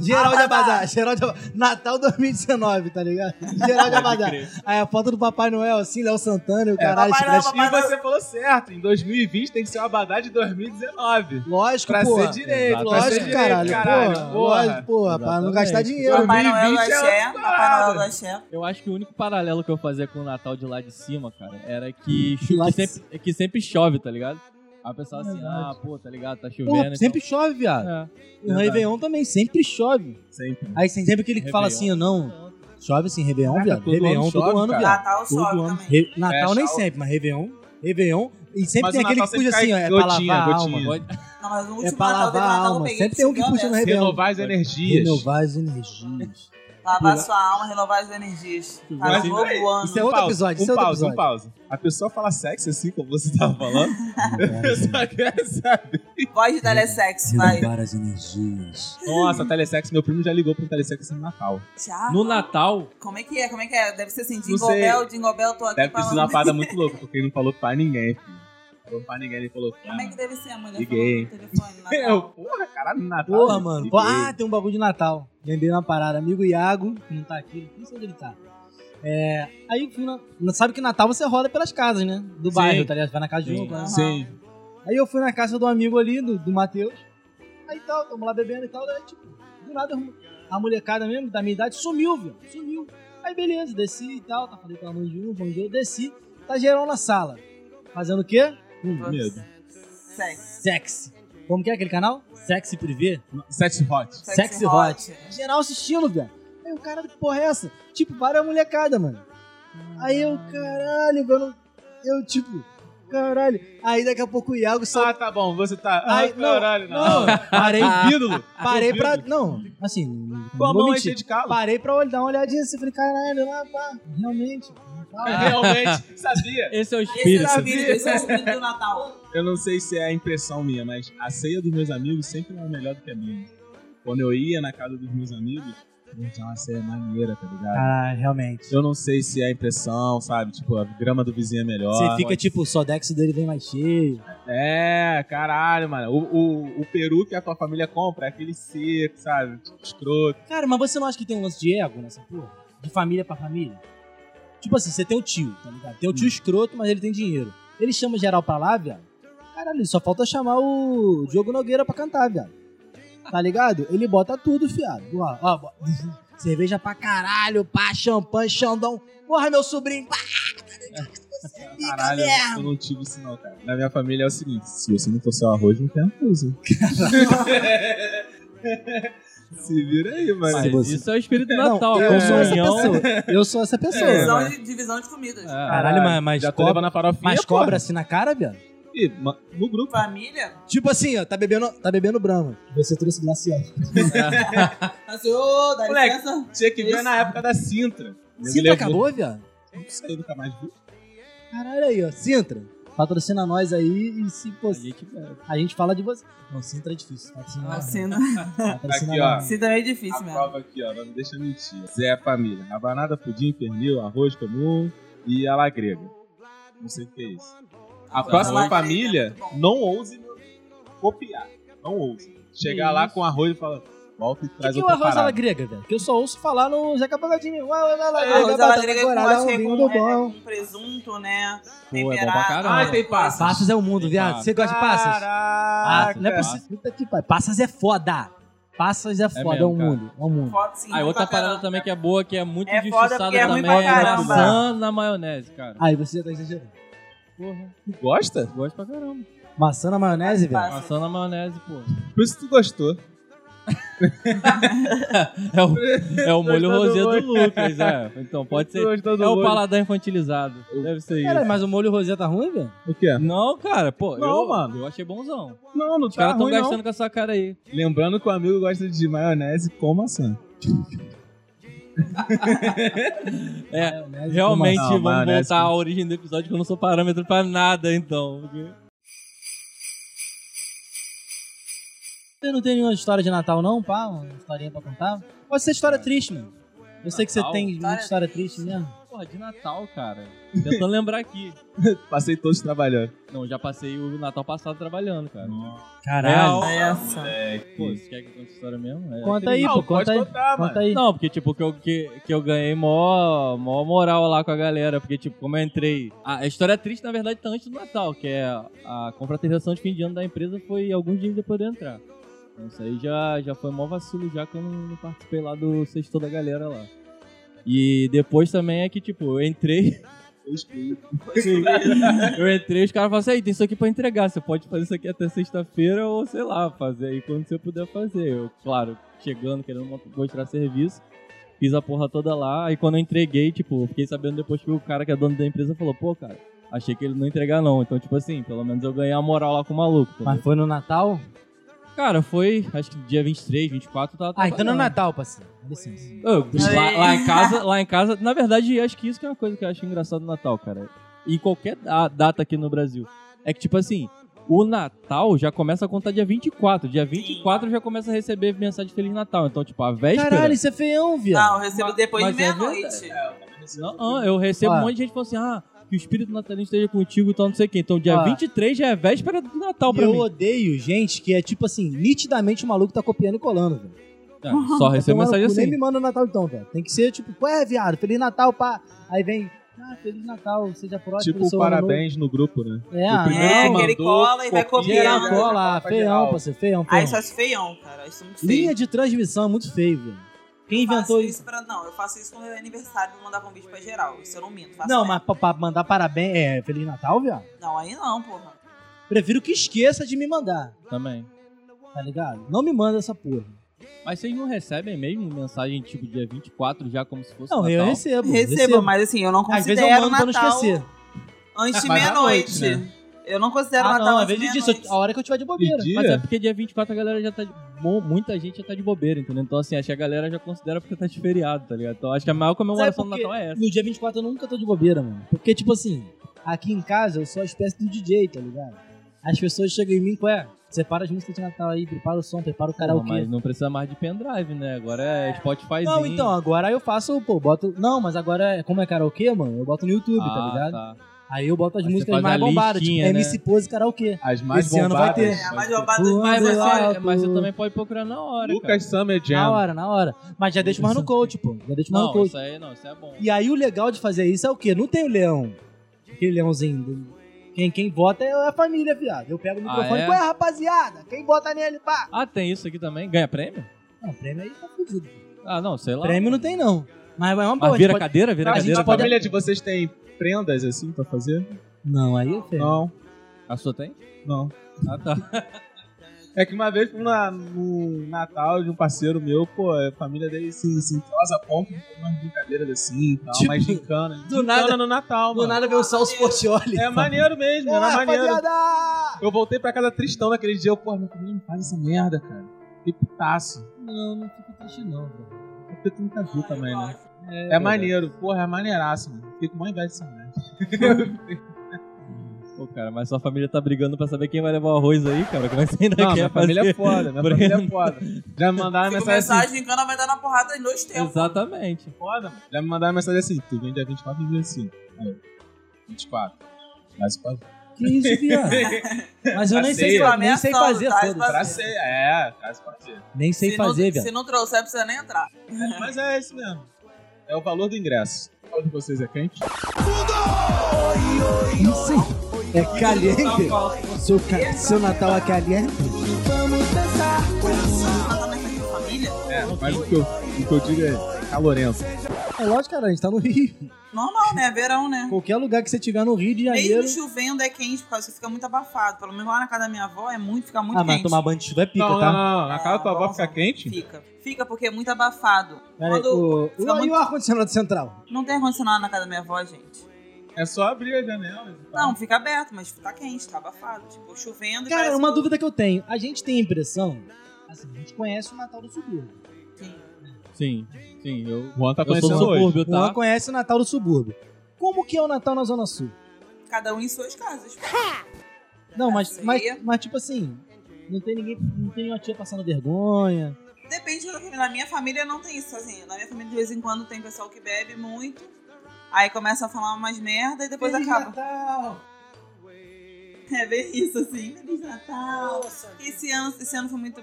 E: Geral de Abadá, geral de Abadá. Natal 2019, tá ligado? Geral de Abadá. Aí a foto do Papai Noel, assim, Léo Santana e o caralho.
G: Papai Noel,
E: chiclete-
D: E você falou certo, em 2020 tem que ser o Abadá de 2019.
E: Lógico,
D: Pra
E: porra.
D: ser direito, pra
E: Lógico,
D: ser direito,
E: caralho.
D: caralho.
E: porra,
D: porra.
E: Lógico, porra, pra não gastar dinheiro.
G: Papai Noel do
D: 2020 é
G: Axé. Papai Noel do. Axé.
F: Eu acho que o único paralelo que eu fazia com o Natal de lá de cima, cara, era que, que, sempre, que sempre chove, tá ligado? Aí o pessoal assim,
E: Verdade.
F: ah, pô, tá ligado, tá chovendo.
E: sempre chove, viado.
F: então... É.
E: No Réveillon também, sempre chove.
D: Sempre.
E: Aí tem sempre aquele que fala assim,
F: Réveillon.
E: não. Chove assim, Réveillon,
D: Caraca,
E: viado.
D: todo
E: Réveillon todo
D: chove,
E: ano,
D: cara.
E: viado.
G: Natal
E: Todo
G: chove
E: ano.
G: também.
E: Re- Natal
D: É,
E: nem sempre, mas Réveillon. Réveillon. E sempre
D: Mas
E: tem
D: o
E: aquele que puxa assim, ó. É pra lavar a alma.
G: Não, mas no
E: É
G: último
E: pra
G: Natal
E: lavar a alma. Sempre tem um que puxa no
G: essa.
E: Réveillon.
D: Renovar as energias.
E: Renovar as energias.
G: Lavar sua alma, renovar as energias. Tá
D: peraí,
G: ano.
E: Isso é outro episódio,
D: Um
E: isso é outro
D: pausa, um pausa. A pessoa fala sexo assim, como você tava falando. Eu só quero saber.
G: Voz de telesexo, vai.
E: as energias.
D: Nossa, telesexo, meu primo já ligou pro telesexo no Natal.
G: Já?
F: No Natal,
G: Como é que é? Como é que é? Deve ser assim, Jingle. Bell, Jingle Bell, tô aqui
D: Deve ter sido uma parada muito louca, porque ele não falou pra ninguém, filho. Falou pra ninguém, ele falou.
G: Como é que deve ser a mulher
D: Liguei.
G: falando no telefone no
D: Eu,
G: Natal?
D: porra, caralho, Natal.
E: Porra, mano.
D: Liguei.
E: ah, tem um bagulho de Natal. Lembrei uma parada. Amigo Iago, que não tá aqui, não sei onde ele tá. É, aí fui na, sabe que Natal você roda pelas casas, né? Do
D: Sim.
E: bairro, tá ligado? Vai na casa
D: Sim.
E: junto. né?
D: Sim.
E: Aí eu fui na casa do amigo ali, do, do Matheus. Aí tal, tamo lá bebendo e tal. Daí, tipo, do nada a molecada mesmo, da minha idade, sumiu, viu? Sumiu. Aí beleza, desci e tal. Tá, falei com a mãe de um, bom dia, desci. Tá geral na sala. Fazendo o quê? Hum,
D: Medo.
G: Sexo.
E: sexy. Como que é aquele canal? Sexy Privé?
D: Sexy hot.
E: Sexy hot. Geral assistindo, velho. Aí o cara, que porra é essa? Tipo, várias molecada, mano. Aí eu, caralho, velho. Eu, tipo, caralho. Aí daqui a pouco o Iago só.
D: Ah, tá bom, você tá.
E: Ai,
D: Ai, caralho, não.
E: Não, parei,
D: Ídolo.
E: parei pra. Não, assim, não, não
D: Com a mão
E: mentir.
D: enchida de calo.
E: Parei pra olhar, dar uma olhadinha assim. Falei, caralho, lá, pá. Realmente.
D: Realmente, sabia?
F: esse é o
G: Esse é
F: espírito.
G: o espírito, esse é o espírito do Natal.
D: Eu não sei se é a impressão minha, mas a ceia dos meus amigos sempre é melhor do que a minha. Quando eu ia na casa dos meus amigos, gente, é uma ceia maneira, tá ligado?
E: Ah, realmente.
D: Eu não sei se é a impressão, sabe? Tipo, a grama do vizinho é melhor.
E: Você fica tipo, o Sodex dele vem mais cheio.
D: É, caralho, mano. O, o, o peru que a tua família compra é aquele seco, sabe? Tipo, escroto.
E: Cara, mas você não acha que tem um lance de ego nessa porra? De família pra família? Tipo assim, você tem o tio, tá ligado? Tem o tio escroto, mas ele tem dinheiro. Ele chama geral pra lá, viado. Caralho, só falta chamar o Diogo Nogueira pra cantar, viado. Tá ligado? Ele bota tudo, fiado. Ó, ó, cerveja pra caralho, pá, champanhe, xandão. Porra, meu sobrinho, pá! Você fica
D: Caralho,
E: mesmo.
D: eu não tive isso não, cara. Na minha família é o seguinte, se você não trouxer o arroz, não tem arroz. hein? Se vira aí, mano.
F: Mas
E: você-
F: isso é o espírito do
E: Não,
F: Natal.
E: eu sou essa pessoa. Eu sou essa pessoa.
G: Divisão de, divisão de comidas.
F: É.
E: Caralho, mas, mas,
D: Já tô
E: cobra,
D: levando a farofinha,
E: mas
D: porra.
E: cobra assim na cara, viado?
D: Ih, ma- no grupo.
G: Família?
E: Tipo assim, ó, tá bebendo, tá bebendo Brahma. Você trouxe glacial.
G: Assim, ô, dá
D: Moleque.
G: licença.
D: Tinha que ver na época da Sintra.
E: Sintra acabou, viado?
D: Não sei, nunca mais vi.
E: Caralho aí, ó. Sintra. Patrocina nós aí e se pô,
F: A gente
E: a gente fala de você. Não, Sintra é difícil. Patrocina nós.
G: Assim,
E: Patrocina
D: Aqui, ó.
G: também é difícil
D: A
G: mesmo.
D: prova aqui, ó, não me deixa mentir. Zé Família. Rabanada, pudim, pernil, arroz comum e a grega. Não sei o que é isso. A
G: Arroz
D: próxima família, não ouse copiar. Não ouse. Chegar lá com arroz e falar, volta e
E: O que,
D: traz
E: que é o arroz à la
D: parada.
E: grega, velho? Que eu só ouço falar no Zeca Pagodinho. Ué, ué, ué, ué,
G: Arroz à la
E: batata
G: grega com, que é
E: um vinho
G: com, é,
E: bom.
G: com presunto, né?
F: Pô, é bom pra caramba.
D: Ah, tem passas.
E: Passas é o mundo,
F: Tem
E: viado. Você gosta de passas? Ah,
D: Caraca.
E: não é possível. Que. Passas é foda. Passas é foda, é,
F: mesmo,
E: um
F: cara.
E: mundo. É um mundo.
G: Foda, sim,
F: Ah, e
G: ruim
F: outra parada também que é boa, que é muito
G: É
F: injustiçada
G: é
F: também, é maçã na maionese, cara.
E: Aí você já tá exagerando.
F: Porra,
D: Tu gosta?
F: gosto pra caramba.
E: Maçã na maionese, velho?
F: Maçã na maionese, pô.
D: Por isso tu gostou.
F: É o, é o molho rosé do. Lucas, é. Então pode ser. É o
D: molho.
F: paladar infantilizado. Deve ser isso.
E: Caralho, mas o molho rosé tá ruim, velho?
D: O quê?
F: Não, cara, pô.
D: Não,
F: eu,
D: mano.
F: Eu achei bonzão.
D: Não, não
F: Os caras
D: tá
F: tão
D: ruim,
F: gastando
D: não.
F: com essa cara aí.
D: Lembrando que o amigo gosta de maionese com maçã.
F: É,
E: Maionese
F: realmente,
D: Não,
F: vamos
D: maionese
F: voltar à origem do episódio que eu não sou parâmetro pra nada, então. porque-
E: Você não tem nenhuma história de Natal, não, pá? Uma historinha pra contar? Pode ser história triste, mano. Eu sei que você
F: Natal?
E: tem muita
G: História
E: história triste mesmo.
F: Porra, de Natal, cara. Tentando lembrar aqui.
D: Passei todos trabalhando.
F: Não, já passei o Natal passado trabalhando, cara.
E: Caralho.
G: Essa.
F: Pô, você quer que eu conte a história mesmo? É
E: Conta aí, pô,
D: Não,
E: conta
D: pode
E: aí.
D: contar,
E: Conta
D: mano.
E: aí.
F: Não, porque, tipo, que eu, que, que eu ganhei mó, mó moral lá com a galera. Porque, tipo, como eu entrei. A, a história triste, na verdade, tá antes do Natal, que é a, a confraternização de fim de ano da empresa foi alguns dias depois de eu entrar. Então isso aí já, já foi mó vacilo, já que eu não, participei lá do sexto da galera lá. E depois também é que, tipo, eu entrei. eu entrei e os caras falaram assim, aí, tem isso aqui pra entregar. Você pode fazer isso aqui até sexta-feira ou, sei lá, fazer aí quando você puder fazer. Eu, claro, chegando, querendo mo- mostrar serviço. Fiz a porra toda lá. Aí quando eu entreguei, tipo, eu fiquei sabendo depois que o cara que é dono da empresa falou, pô, cara, achei que ele não ia entregar não. Então, tipo assim, pelo menos eu ganhei a moral lá com o maluco. entendeu?
E: Mas foi no Natal?
F: Cara, foi, acho que dia 23, 24, tava
E: Ah, então no
F: trabalhando.
E: Natal, parceiro. Licença.
F: Ô, lá, lá em casa, lá em casa, na verdade, acho que isso que é uma coisa que eu acho engraçado no Natal, cara. E qualquer da- data aqui no Brasil. É que, tipo assim, o Natal já começa a contar dia 24. Dia 24 já começa a receber mensagem de Feliz Natal. Então, tipo, a véspera...
E: Caralho, isso é feião, viado.
G: Não, eu recebo depois de
F: Mas é
G: meia-noite.
F: Não, não, eu recebo
E: Ó.
F: um monte de gente falando assim, ah, que o espírito natalino esteja contigo e tal, não sei o quê. Então, dia
E: Ó.
F: 23 já é véspera do Natal pra
E: eu
F: mim.
E: odeio gente que é tipo assim, nitidamente o maluco tá copiando e colando, velho.
F: É, só recebo
E: Tomar no
F: mensagem
E: cu, Nem
F: assim.
E: me manda no Natal então, velho. Tem que ser tipo, ué, viado, Feliz Natal, pá. Aí vem, ah, Feliz Natal, seja próximo.
D: Tipo, parabéns no grupo, né?
E: É,
D: O
E: ah,
D: primeiro
G: É,
D: que
G: que ele
D: mandou,
G: cola e vai
D: copia,
E: Geral
G: copiando.
D: já
E: cola, feião, parceiro, feião,
G: Aí
E: feião.
G: isso é feião, cara. Isso é muito feio.
E: Linha de transmissão é muito feio, velho. Quem inventou isso?
G: isso pra. Não, eu faço isso quando é aniversário pra mandar convite pra geral. Isso eu não minto. Faço
E: Não,
G: mesmo.
E: mas pra, pra mandar parabéns, é Feliz Natal, viado?
G: Não, aí não, porra.
E: Prefiro que esqueça de me mandar,
F: Também.
E: tá ligado? Não me manda essa porra.
F: Mas vocês não recebem mesmo mensagem, tipo, dia 24 já como se fosse
E: Não,
F: Natal?
E: eu recebo.
G: Recebo, mas assim, eu não
E: Às vezes eu
G: considero
E: mando pra não
G: Natal
E: esquecer.
G: antes de meia-noite.
D: noite, né?
G: Eu não considero
E: Ah,
G: Natal
E: não, às
G: antes de
E: vezes disso,
G: meia-noite.
E: a hora que eu tiver de bobeira.
F: Mas é porque dia 24 a galera já tá de... Muita gente já tá de bobeira, entendeu? Então, assim, acho que a galera já considera porque tá de feriado, tá ligado? Então, acho que a maior comemoração do Natal é essa.
E: No dia 24 eu nunca tô de bobeira, mano. Porque, tipo assim, aqui em casa eu sou a espécie do DJ, tá ligado? As pessoas chegam em mim, qual é? Separa as músicas de Natal aí, prepara o som, prepara o karaokê.
F: mas não precisa mais de pendrive, né? Agora é Spotifyzinho.
E: Não, então, agora eu faço, pô, boto. Não, mas agora, é- como é karaokê, mano, eu boto no YouTube, tá
F: Ah,
E: ligado?
F: tá.
E: Aí eu boto as
F: você
E: músicas mais
F: a
E: bombadas, tipo
F: né?
E: MC Pose karaokê.
D: As mais
E: Esse ano vai
D: bombadas.
E: ter.
G: É, a mais roubada dos
F: Mas você, mas também pode procurar na hora, cara.
D: Lucas Summer
E: Na
D: Jam.
E: hora, na hora. Mas já deixo mais no coach, pô. Já deixo mais no
F: Não,
E: coach.
F: isso aí não, isso é bom.
E: E aí o legal de fazer isso é o quê? Não tem o leão. Aquele leãozinho. Quem, quem vota é a família, viado. Eu pego o
F: Ah,
E: microfone,
F: é?
E: qual é, rapaziada? Quem bota nele, pá?
F: Ah, tem isso aqui também? Ganha prêmio?
E: Não, prêmio aí tá fudido.
F: Ah, não, sei lá.
E: Prêmio não tem, não. Mas é uma boa.
F: Mas
E: a
F: vira
E: pode-
F: cadeira, vira
E: a gente
F: cadeira.
D: A
E: pode-
D: família de vocês tem prendas assim pra fazer?
E: Não, aí é feio.
D: Não,
F: A sua tem?
D: não.
F: Ah, tá.
D: É que uma vez fui na- no Natal de um parceiro meu, pô, a família dele se, se entrosa a ponto de umas brincadeiras assim e tal,
E: Tipo,
D: mais gincana.
E: do
D: Gincana
E: nada-
D: no Natal,
E: Do
D: mano.
E: nada veio o Salso Portioli.
D: É maneiro mesmo,
E: Ô,
D: era maneiro.
E: rapaziada!
D: Eu voltei pra casa tristão naquele dia, eu, pô, meu filho, não faz essa merda, cara. Que putaço.
E: Não, não fico triste não, velho.
D: É porque tu nunca viu também, né? É, maneiro, porra, é maneiraço, mano. Fiquei com uma inveja dessa.
F: Pô, cara, mas sua família tá brigando pra saber quem vai levar o arroz aí, cara. Como é que você ainda
D: Não,
F: quer
D: minha
F: fazer?
D: família é foda, minha família é foda. Já me mandaram
G: Fica
D: mensagem assim,
G: mensagem, engana, vai dar na porrada em dois tempos.
F: Exatamente.
D: foda, mano. Já me mandaram mensagem assim, tu vem dia 24 e 25. Aí, 24. Mas pode.
E: Que isso, viado? Mas eu
D: Pra
E: nem sei, fa- nem sei fazer,
G: Tá,
E: foda-se.
D: Pra ser, é, traz pode ser.
E: Nem sei
G: se
E: fazer,
G: não,
E: viado.
G: Se não trouxer, precisa nem entrar.
D: Mas é isso mesmo. É o valor do ingresso. Qual de vocês é quente?
E: Não sei. É caliente? Seu, ca- seu Natal é caliente?
G: Natal na frente da família?
D: É, mas o que eu, o que eu digo é calorento.
E: É lógico, cara, a gente tá no Rio.
G: Normal, né? Verão, né?
E: Qualquer lugar que você tiver no Rio de Janeiro.
G: Mesmo chovendo é quente, por causa que fica muito abafado. Pelo menos lá na casa da minha avó é muito, fica muito
E: Ah, mas
G: quente.
E: tomar banho de chuva é pica,
D: não,
E: tá?
D: não, não, Na casa da tua avó fica quente?
G: Fica. Fica porque é muito abafado.
E: Pera aí,
G: Quando
E: o,
G: fica
E: o,
G: muito-
E: E o ar-condicionado central?
G: Não tem ar-condicionado na casa da minha avó, gente.
D: É só abrir e tal.
G: Não, fica aberto, mas tá quente, tá abafado. Tipo, chovendo e
E: Cara, uma
G: que-
E: dúvida que eu tenho. A gente tem a impressão. Assim, a gente conhece o Natal do subúrbio.
G: Sim.
F: Sim. Eu,
D: O Juan tá
F: eu sou do
D: hoje.
F: subúrbio,
E: O Juan
F: tá?
E: conhece o Natal do subúrbio. Como que é o Natal na Zona Sul?
G: Cada um em suas casas.
E: Não, mas, mas, mas tipo assim, não tem ninguém, não tem uma tia passando vergonha.
G: Depende da família. Na minha família não tem isso, assim. Na minha família, de vez em quando, tem pessoal que bebe muito. Aí começa a falar umas merda e depois acaba.
E: Natal!
G: É bem isso, assim. Feliz Natal. Esse ano, esse ano foi muito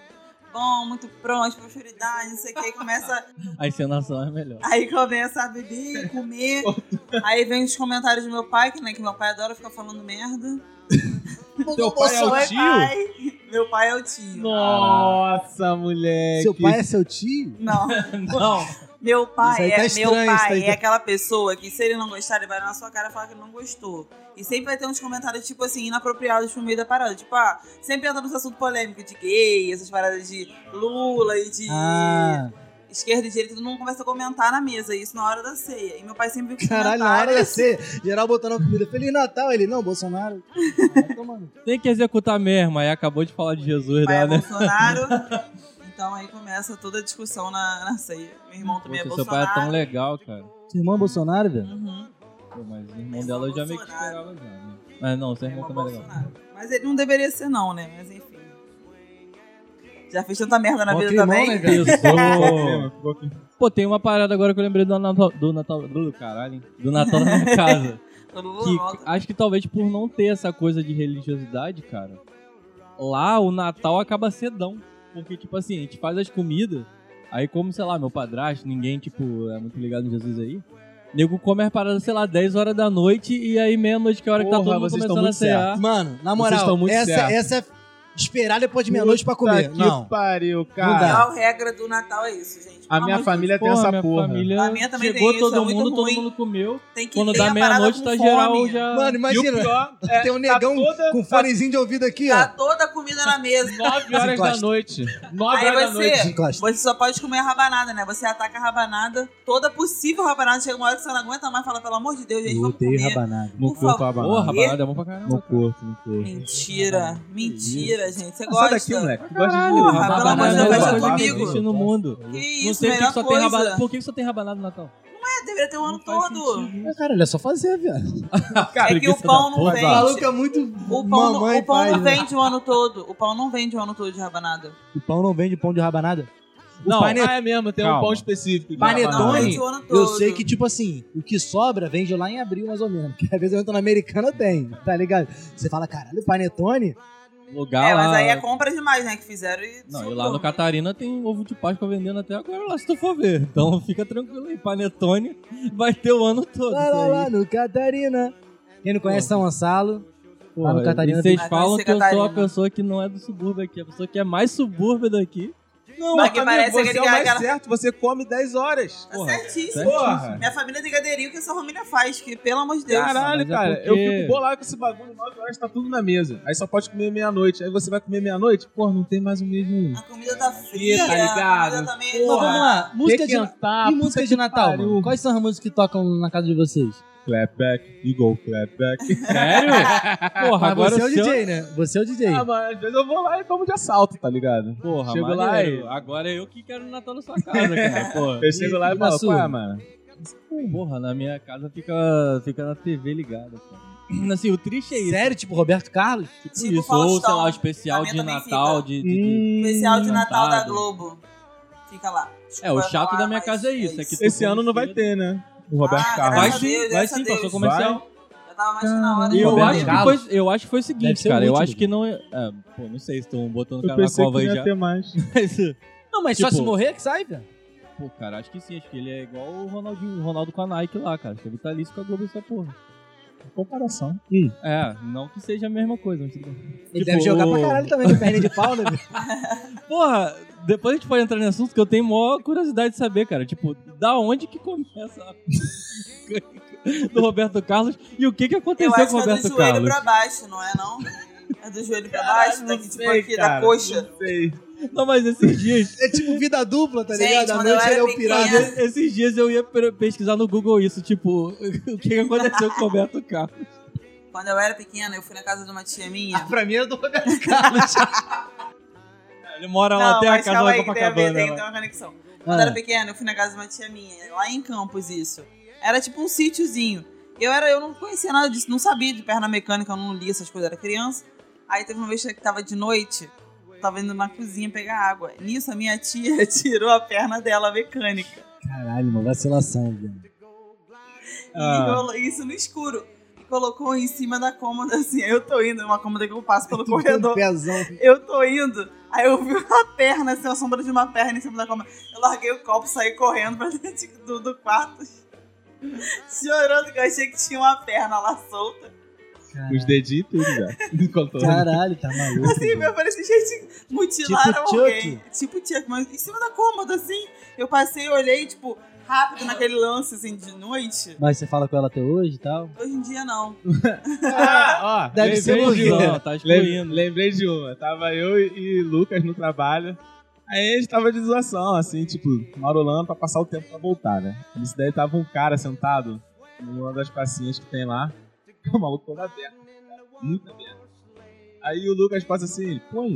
G: bom, muito pronto, prosperidade, não sei o que. Aí começa,
F: A encenação é melhor.
G: aí começa a beber, comer. aí vem os comentários do meu pai, que, né, que meu pai adora ficar falando merda.
D: Teu pai é o tio?
G: pai. Meu pai é o tio.
D: Nossa, moleque.
E: Seu pai é seu tio?
G: Não.
F: Não.
G: Meu pai
E: tá
G: é
E: estranho,
G: meu pai é
E: tá-
G: aquela pessoa que se ele não gostar, ele vai na sua cara e falar que ele não gostou. E sempre vai ter uns comentários, tipo assim, inapropriados pro meio da parada. Tipo, ah, sempre entra nos assuntos polêmicos de gay, essas paradas de Lula e de.
E: Ah,
G: esquerda e direita, todo mundo começa a comentar na mesa, isso na hora da ceia. E meu pai sempre viu
E: Caralho, na hora da ceia, geral botando a comida. Feliz Natal. Ele, não, Bolsonaro.
F: Tem que executar mesmo, aí acabou de falar de Jesus,
G: pai é
F: né?
G: Bolsonaro. Então aí começa toda a discussão na, na ceia. Meu irmão também
F: Poxa,
G: é
F: seu pai
G: Bolsonaro.
F: é tão legal, cara.
E: Seu irmão é Bolsonaro, velho?
G: Uhum.
F: Pô, mas o irmão
G: Irmão
F: dela eu já meio que
G: Bolsonaro.
F: esperava já, né? Mas não, seu irmão
G: irmão
F: também é legal.
G: Bolsonaro. Mas ele não deveria ser não, né? Mas enfim. Já fez tanta merda na
E: Mó
G: vida
E: climão,
G: também.
E: né, velho?
F: Pesou. Pô, tem uma parada agora que eu lembrei do Natal. Do Natal. Do caralho, hein? Do Natal na minha casa. Que acho que talvez por não ter essa coisa de religiosidade, cara, lá o Natal acaba cedão. Porque, tipo assim, a gente faz as comidas, aí como, sei lá, meu padrasto, ninguém, tipo, é muito ligado em Jesus aí. Nego come as paradas, sei lá, 10 horas da noite e aí meia-noite, que é a hora que tá
D: Porra,
F: todo mundo
D: vocês estão
F: começando a
D: muito
F: cear.
E: Mano, na moral, essa,
D: certos.
E: essa é esperar depois de meia-noite pra comer. Não.
D: Que pariu, cara.
G: A regra do Natal é isso, gente.
D: A minha família tem
F: Porra,
D: essa porra.
G: A minha também
F: chegou
G: tem isso,
F: todo
G: é muito
F: mundo, todo mundo comeu.
G: Deus. Tem que
F: Quando dá meia-noite, tá geral já.
E: Mano, imagina.
D: É,
E: Tem um
D: tá
E: negão com fonezinho de ouvido aqui,
G: Tá
E: ó.
G: Comida na mesa.
D: 9 horas da noite. 9
G: Aí
D: horas da noite.
G: você, só pode comer a rabanada, né? Você ataca a rabanada, toda possível rabanada. Chega uma hora que você não aguenta mais, fala, pelo amor de Deus, gente,
E: Eu
G: vamos comer.
E: rabanada.
D: No
G: Por
D: corpo,
G: favor.
D: a banana.
F: Porra,
G: E?
F: parada é bom pra caramba.
D: No
F: cara.
D: corpo, no corpo.
G: Mentira, mentira, gente. Você
D: Sai
G: gosta?
D: daqui, moleque. Tu gosta
F: Caralho,
D: de
G: Porra, pelo amor de Deus,
F: rabanada é a
G: deixa
F: melhor coisa que
G: comigo.
F: existe no mundo.
G: Que
F: Não
G: isso,
F: sei por que
G: melhor
F: só tem
G: coisa.
F: rabanada. Por que só tem rabanada no Natal?
G: É, deveria ter o ano
F: Não faz
G: todo.
F: sentido.
E: Mas, Caralho, é só fazer, velho.
D: Cara,
G: É que o
F: preguiça
G: pão não.
E: O
G: vende.
E: maluco é muito
G: O pão, não-
E: mamãe
G: o pão
E: faz,
G: não
E: né?
G: vende o ano todo. O pão não vende o ano todo de rabanada.
E: O pão não vende pão de rabanada? O
F: Não,
E: panet-
D: Ah, é mesmo, tem um
F: Calma.
D: pão específico.
E: Panetone,
G: o
E: eu sei que, tipo assim, o que sobra vende lá em abril, mais ou menos. Porque às vezes eu entro na americana, tem, tá ligado? Você fala, caralho, panetone?
F: Lugar
G: É, mas
F: lá-
G: aí é compra demais, né? Que fizeram e.
F: Não, e lá no
G: né?
F: Catarina tem ovo de Páscoa vendendo até agora lá, se tu for ver. Então fica tranquilo aí, Panetone vai ter o ano todo.
E: Lá, lá, lá, no Catarina. Quem não conhece São Gonçalo, lá
F: Porra,
E: no Catarina
F: e vocês falam que eu sou a pessoa que não é do subúrbio aqui, a pessoa que é mais subúrbio daqui.
D: Não,
G: Mas que parece
D: você é o mais
G: cara-
D: certo, você come 10 horas.
G: Tá
F: Porra,
G: certíssimo.
D: Porra.
G: Minha família tem gadeirinho que essa família faz, que pelo amor de Deus.
D: Caralho,
F: é
D: cara,
F: porque-
D: eu fico bolado com esse bagulho, 9 horas tá tudo na mesa. Aí só pode comer meia-noite. Aí você vai comer meia-noite, porra, não tem mais o mesmo.
G: A comida tá fria,
D: tá ligado?
G: a comida tá meio...
E: Mas vamos lá, música de,
D: Requentar,
E: e música de Natal, mano? Quais são as músicas que tocam na casa de vocês?
D: Clapback, Eagle, clapback.
F: Sério? Porra,
E: Mas
F: agora
E: você é o
F: se eu-
E: DJ, né? Você é o DJ.
D: ah, mas às vezes eu vou lá e tomo de assalto, tá ligado?
F: Porra,
D: Chego lá
F: maneiro.
D: e-
F: Agora eu que quero o Natal na sua casa, cara. Porra.
D: Eu chego lá e
E: e na
D: falo,
E: sua?
D: pá, mano.
F: Porra, na minha casa fica, fica na TV ligada, cara. Assim, o triste é isso.
E: Sério? Tipo Roberto Carlos?
F: Tipo
G: Tipo
F: isso, ou sei lá, o especial de Natal, de, de- de-
G: Especial de Natal da. Globo. Fica lá.
F: É, o chato da minha casa é isso, é que tu
D: Esse ano não vai ter, né? O Roberto
G: Ah,
D: Carlos.
F: Vai sim, vai sim, passou comercial.
G: Já tava mais na hora de
F: eu acho, que foi, eu acho que foi o seguinte, cara. Eu acho que não. É, é, pô, não sei se estão botando o
D: Eu
F: cara na cova
D: que
F: aí já.
D: ter mais.
F: Mas,
E: Não, mas só
F: Tipo-
E: se morrer que sai, velho.
F: pô, cara, acho que sim. Acho que ele é igual o Ronaldinho, o Ronaldo com a Nike lá, cara. Acho que é vitalício com a Globo essa porra.
D: Comparação.
F: É, não que seja a mesma coisa, mas bem.
E: Ele
F: Tipo,
E: deve jogar
F: o-
E: pra caralho também, de perna de pau, né?
F: Porra, depois a gente pode entrar nesse assunto que eu tenho maior curiosidade de saber, cara. Tipo, da onde que começa a do Roberto Carlos e o que que
G: Eu
F: aconteceu
G: acho
F: com o
G: que é do
F: Roberto
G: joelho
F: Carlos?
G: pra baixo, não é não? É do joelho pra baixo, daqui, tipo aqui,
D: cara,
G: da coxa.
D: Não sei.
F: Não, mas esses dias,
E: É tipo vida dupla, tá
G: Gente,
E: ligado? À
G: eu
E: noite
G: era
E: ele é o pirata.
F: esses dias eu ia pe- pesquisar no Google isso, tipo, o que aconteceu com o Roberto Carlos.
G: Quando eu era pequena, eu fui na casa de uma tia minha.
E: Pra mim é do Roberto Carlos.
F: Ele mora lá até a casa da
G: tem a
F: Copacabana.
G: tem,
F: lá.
G: tem uma conexão. Quando eu
E: Ah.
G: era pequena, eu fui na casa de uma tia minha, lá em Campos, isso. Era tipo um sítiozinho. Eu, era, eu não conhecia nada disso, não sabia de perna mecânica, eu não lia essas coisas, era criança. Aí teve uma vez que tava de noite, tava indo na cozinha pegar água. Nisso, a minha tia tirou a perna dela mecânica.
E: Caralho, uma vacilação, velho.
D: Ah.
G: isso no escuro. E colocou em cima da cômoda, assim. Eu tô indo, é uma cômoda que eu passo pelo
E: um
G: corredor.
E: pezão.
G: Eu tô indo, aí eu vi uma perna, assim, a sombra de uma perna em cima da cama. Eu larguei o copo, saí correndo pra dentro do, do quarto, chorando, que eu achei que tinha uma perna lá solta.
D: Os dedinhos e tudo já. Contou.
E: Caralho, tá maluco.
G: Assim,
E: velho.
G: eu falei assim, gente, mutilaram
E: Tipo Chuck.
G: alguém. Tipo Chuck, mas em cima da cômoda, assim. Eu passei, olhei, tipo, rápido naquele lance, assim, de noite.
E: Mas você fala com ela até hoje e tal?
G: Hoje em dia, não.
D: Ah, ó,
E: Deve ser.
F: Não, tá excluindo.
D: Lembrei de uma. Tava eu e Lucas no trabalho. Aí a gente tava de zoação, assim, tipo, marolando pra passar o tempo pra voltar, né? Nisso daí tava um cara sentado numa das pracinhas que tem lá, o maluco todo aberto, cara, muito aberto. Aí o Lucas passa assim, pô,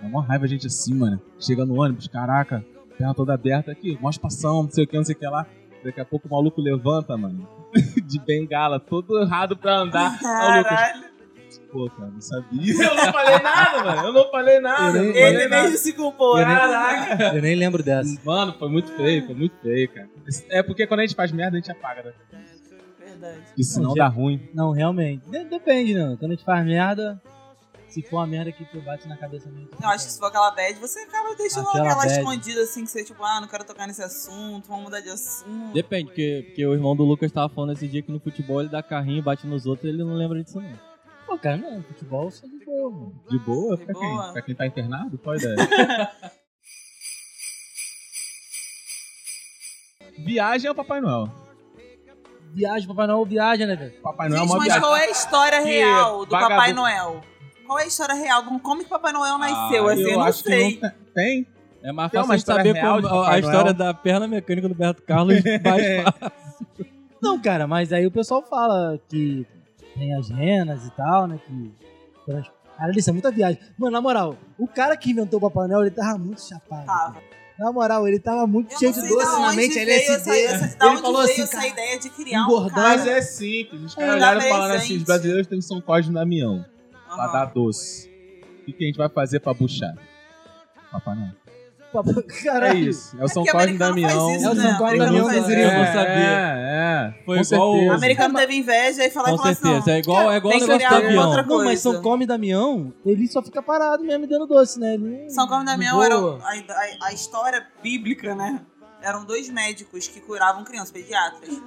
D: dá uma raiva a gente assim, mano. Chega no ônibus, caraca, perna toda aberta aqui, mó espação, não sei o que, não sei o que lá. Daqui a pouco o maluco levanta, mano, de bengala, todo errado pra andar. Aí o Lucas,
G: Caralho.
D: pô, cara, não sabia. Eu não falei nada, mano, eu não falei nada.
E: Eu
D: eu
E: nem-
G: Ele
D: nada.
G: mesmo se culpou,
E: Eu nem-?
D: Caraca.
E: Eu nem lembro dessa.
D: Mano, foi muito feio, foi muito feio, cara. É porque quando a gente faz merda, a gente apaga, né?
G: Verdade.
D: Porque senão
E: Não,
D: dá ruim.
E: Não, realmente. De- depende, não. Quando a gente faz merda, se for uma merda que tu bate na cabeça mesmo.
G: Eu acho que se for aquela bad, você acaba deixando
E: Aquela
G: aquela, escondida assim, que você, tipo, ah, não quero tocar nesse assunto, vamos mudar de assunto.
F: Depende, porque, porque o irmão do Lucas tava falando esse dia que no futebol ele dá carrinho, bate nos outros ele não lembra disso não.
E: Pô, cara, não. Futebol sou de boa, mano.
D: De boa?
G: De
D: pra
G: boa.
D: quem? Pra quem tá internado? Qual a ideia? Viagem ao Papai Noel.
E: Viagem, Papai Noel viaja, né, velho?
D: Papai Noel é
G: Gente,
D: uma
G: mas
D: viagem.
G: qual é a história
D: Que
G: real do
D: vagabundo-
G: Papai Noel? Qual é a história real? Como- que Papai Noel nasceu?
D: Ah,
G: assim, eu, não
D: acho que
G: sei.
D: não tem.
F: É mais fácil a saber
D: real
F: como-
D: de
F: a, a história
D: Noel?
F: da perna mecânica do Beto Carlos mais fácil.
E: Não, cara, mas aí o pessoal fala que tem as renas e tal, né? Que. Cara, isso é muita viagem. Mano, na moral, o cara que inventou o Papai Noel, ele tava muito chapado.
G: Tava.
E: Na moral, ele tava muito
G: Eu
E: cheio
G: não
E: de doce na mente, LSD.
G: essa, essa, da
E: ele
G: onde
E: falou
G: veio
E: assim,
G: essa
E: cara,
G: ideia de criar um
E: engordar-
G: cara.
D: Mas é simples. Os caras
G: Não
D: olharam e falaram assim: os brasileiros têm São Cosme e Damião. Pra
G: Aham.
D: dar doce. O que, que a gente vai fazer pra buchar? Papai.
E: Papai-
D: É
E: Caralho.
D: isso. É o São
G: porque
D: Cosme e
G: americano
D: Damião.
E: É o
G: né?
E: São Cosme e Damião.
F: Eu não sabia.
D: É, é.
F: Foi
D: com
F: igual o-
D: certeza.
G: O americano teve inveja e falou,
F: Com
G: assim,
F: certeza.
G: não,
F: É igual, é igual o negócio do avião.
E: Não, mas. São Come e Damião, ele só fica parado mesmo dando doce, né? Ele
G: São e
E: não
G: Damião era a, a- a história bíblica, né? Eram dois médicos que curavam crianças, pediatras.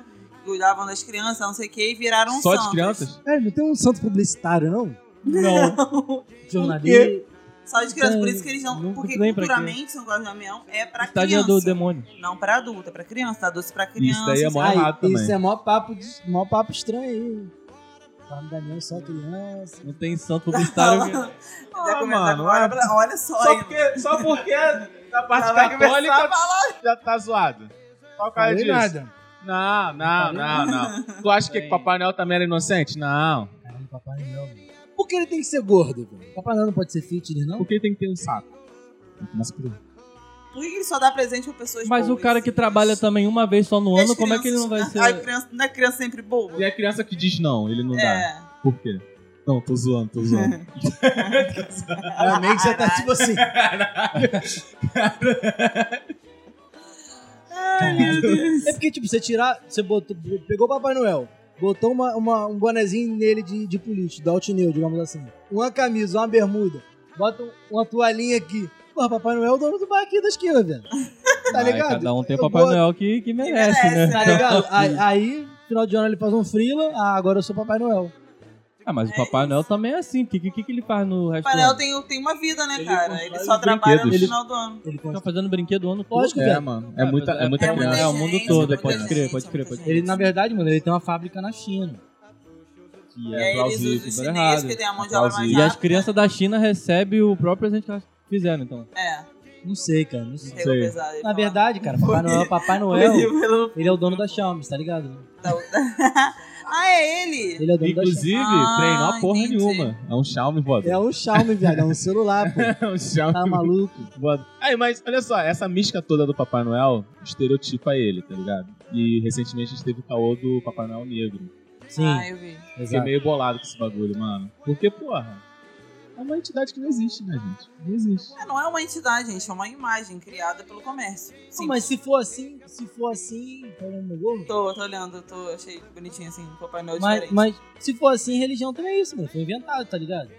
G: Cuidavam das crianças, não sei o que, e viraram
D: Só de
G: santos.
D: crianças?
E: Cara, não tem um santo publicitário, não?
F: Não.
E: Jornalista.
G: Só de crianças, por isso que eles não.
F: Nunca
G: Porque culturalmente São Cosme e Damião é pra
F: Tadinha
G: criança.
F: do demônio.
G: Não pra adulto, é pra criança, tá doce pra criança.
D: Isso daí é mó errado também.
E: Isso é mó papo, de, mó papo estranho aí. Fala Damião só criança.
F: Não tem santo publicitário.
G: Já
D: Ah,
G: começa
D: mano,
G: agora,
D: é-
G: pra- olha só,
D: Só
G: hein?
D: porque, só porque da parte
G: Já
D: católica já tá zoado. Qual cara
E: Falei
D: disso?
E: nada.
D: Não, não, não, não. Tu acha que. Papai Noel também era inocente? Não.
E: Caralho, Papai Noel. mano. Por que ele tem que ser gordo, velho? Papai Noel não pode ser fitness, não?
D: Por que tem que ter um saco? Começa por aí.
G: Por que ele só dá presente pra pessoas
F: Mas o
G: boas?
F: cara que trabalha também uma vez só no
G: E as
F: ano, como é que ele não vai
G: crianças-
F: ser.
G: A criança, não é criança sempre boba?
D: E a criança que diz não, ele não dá.
G: É.
D: Por quê? Não, tô zoando, tô zoando.
E: Realmente você tá tipo assim.
G: Ai, meu Deus.
E: É porque, tipo, você tirar. Você botou, pegou o Papai Noel, botou uma, uma- um bonezinho nele de, de político, da Altineu, digamos assim. Uma camisa, uma bermuda, bota um- uma toalhinha aqui. Porra, Papai Noel é o dono do bar aqui da esquina, velho. Tá
F: Ai,
E: ligado?
F: cada um tem o
E: Eu
F: Papai
E: boto-
F: Noel que, que merece,
G: merece,
F: né?
E: Tá ligado? Aí, final de ano ele faz um freela, ah, agora eu sou Papai Noel.
F: Ah, mas o
G: É
F: Papai. Noel também é assim. O que, que, que ele faz no resto
G: Papai
F: do
G: Noel
F: ano?
G: tem, tem uma vida, né,
D: Ele
G: cara?
D: constrói
G: Ele só
D: os
G: trabalha no
D: brinquedos.
G: final do ano.
E: Ele,
F: Fica fazendo brinquedo o ano todo.
E: Lógico,
D: É,
E: velho.
D: mano. É muita, é muita
F: É
G: muita
D: criança.
F: É o mundo
G: gente,
F: todo,
G: muita
F: pode
G: gente,
F: crer, pode crer,
G: muita
F: pode crer.
E: ele, na verdade, mano, ele tem uma fábrica na China.
F: Que
G: E
F: é
G: aí eles
F: plausível,
G: usam os
F: super
G: chineses,
F: errado.
G: que tem a mão de obra mais.
F: E as
G: rápida.
F: crianças da China recebem o próprio presente que elas fizeram, então.
G: É,
E: Não sei, cara, não sei.
G: pegou
D: Sei.
G: pesado. ele
E: Na verdade, cara, Papai Noel, Papai Noel, ele é o dono da Xiaomi, tá ligado?
G: da- Ah, é ele?
E: Ele é dono
D: Inclusive,
G: Ah,
D: treinou a porra
G: entendi.
D: nenhuma. É um Xiaomi,
E: da
D: voador.
E: É um Xiaomi, viado, é um celular, pô.
D: É um Xiaomi
E: Tá maluco?
D: voador. Aí, mas olha só, essa mística toda do Papai Noel estereotipa ele, tá ligado? E recentemente a gente teve o caô do Papai Noel negro.
E: Sim,
G: Ah, eu vi.
D: Fiquei
E: exato.
D: meio bolado com esse bagulho, mano. Porque, porra, é uma entidade que não existe, né, gente? Não existe.
G: É, não é uma entidade, gente, é uma imagem criada pelo comércio. Sim,
E: Não, mas se for assim, se for assim, tá olhando no gorro?
G: tô, tô olhando, tô, achei bonitinho assim, Papai Noel
E: Mas,
G: diferente.
E: mas se for assim, religião também é isso, mano. Foi inventado, tá ligado?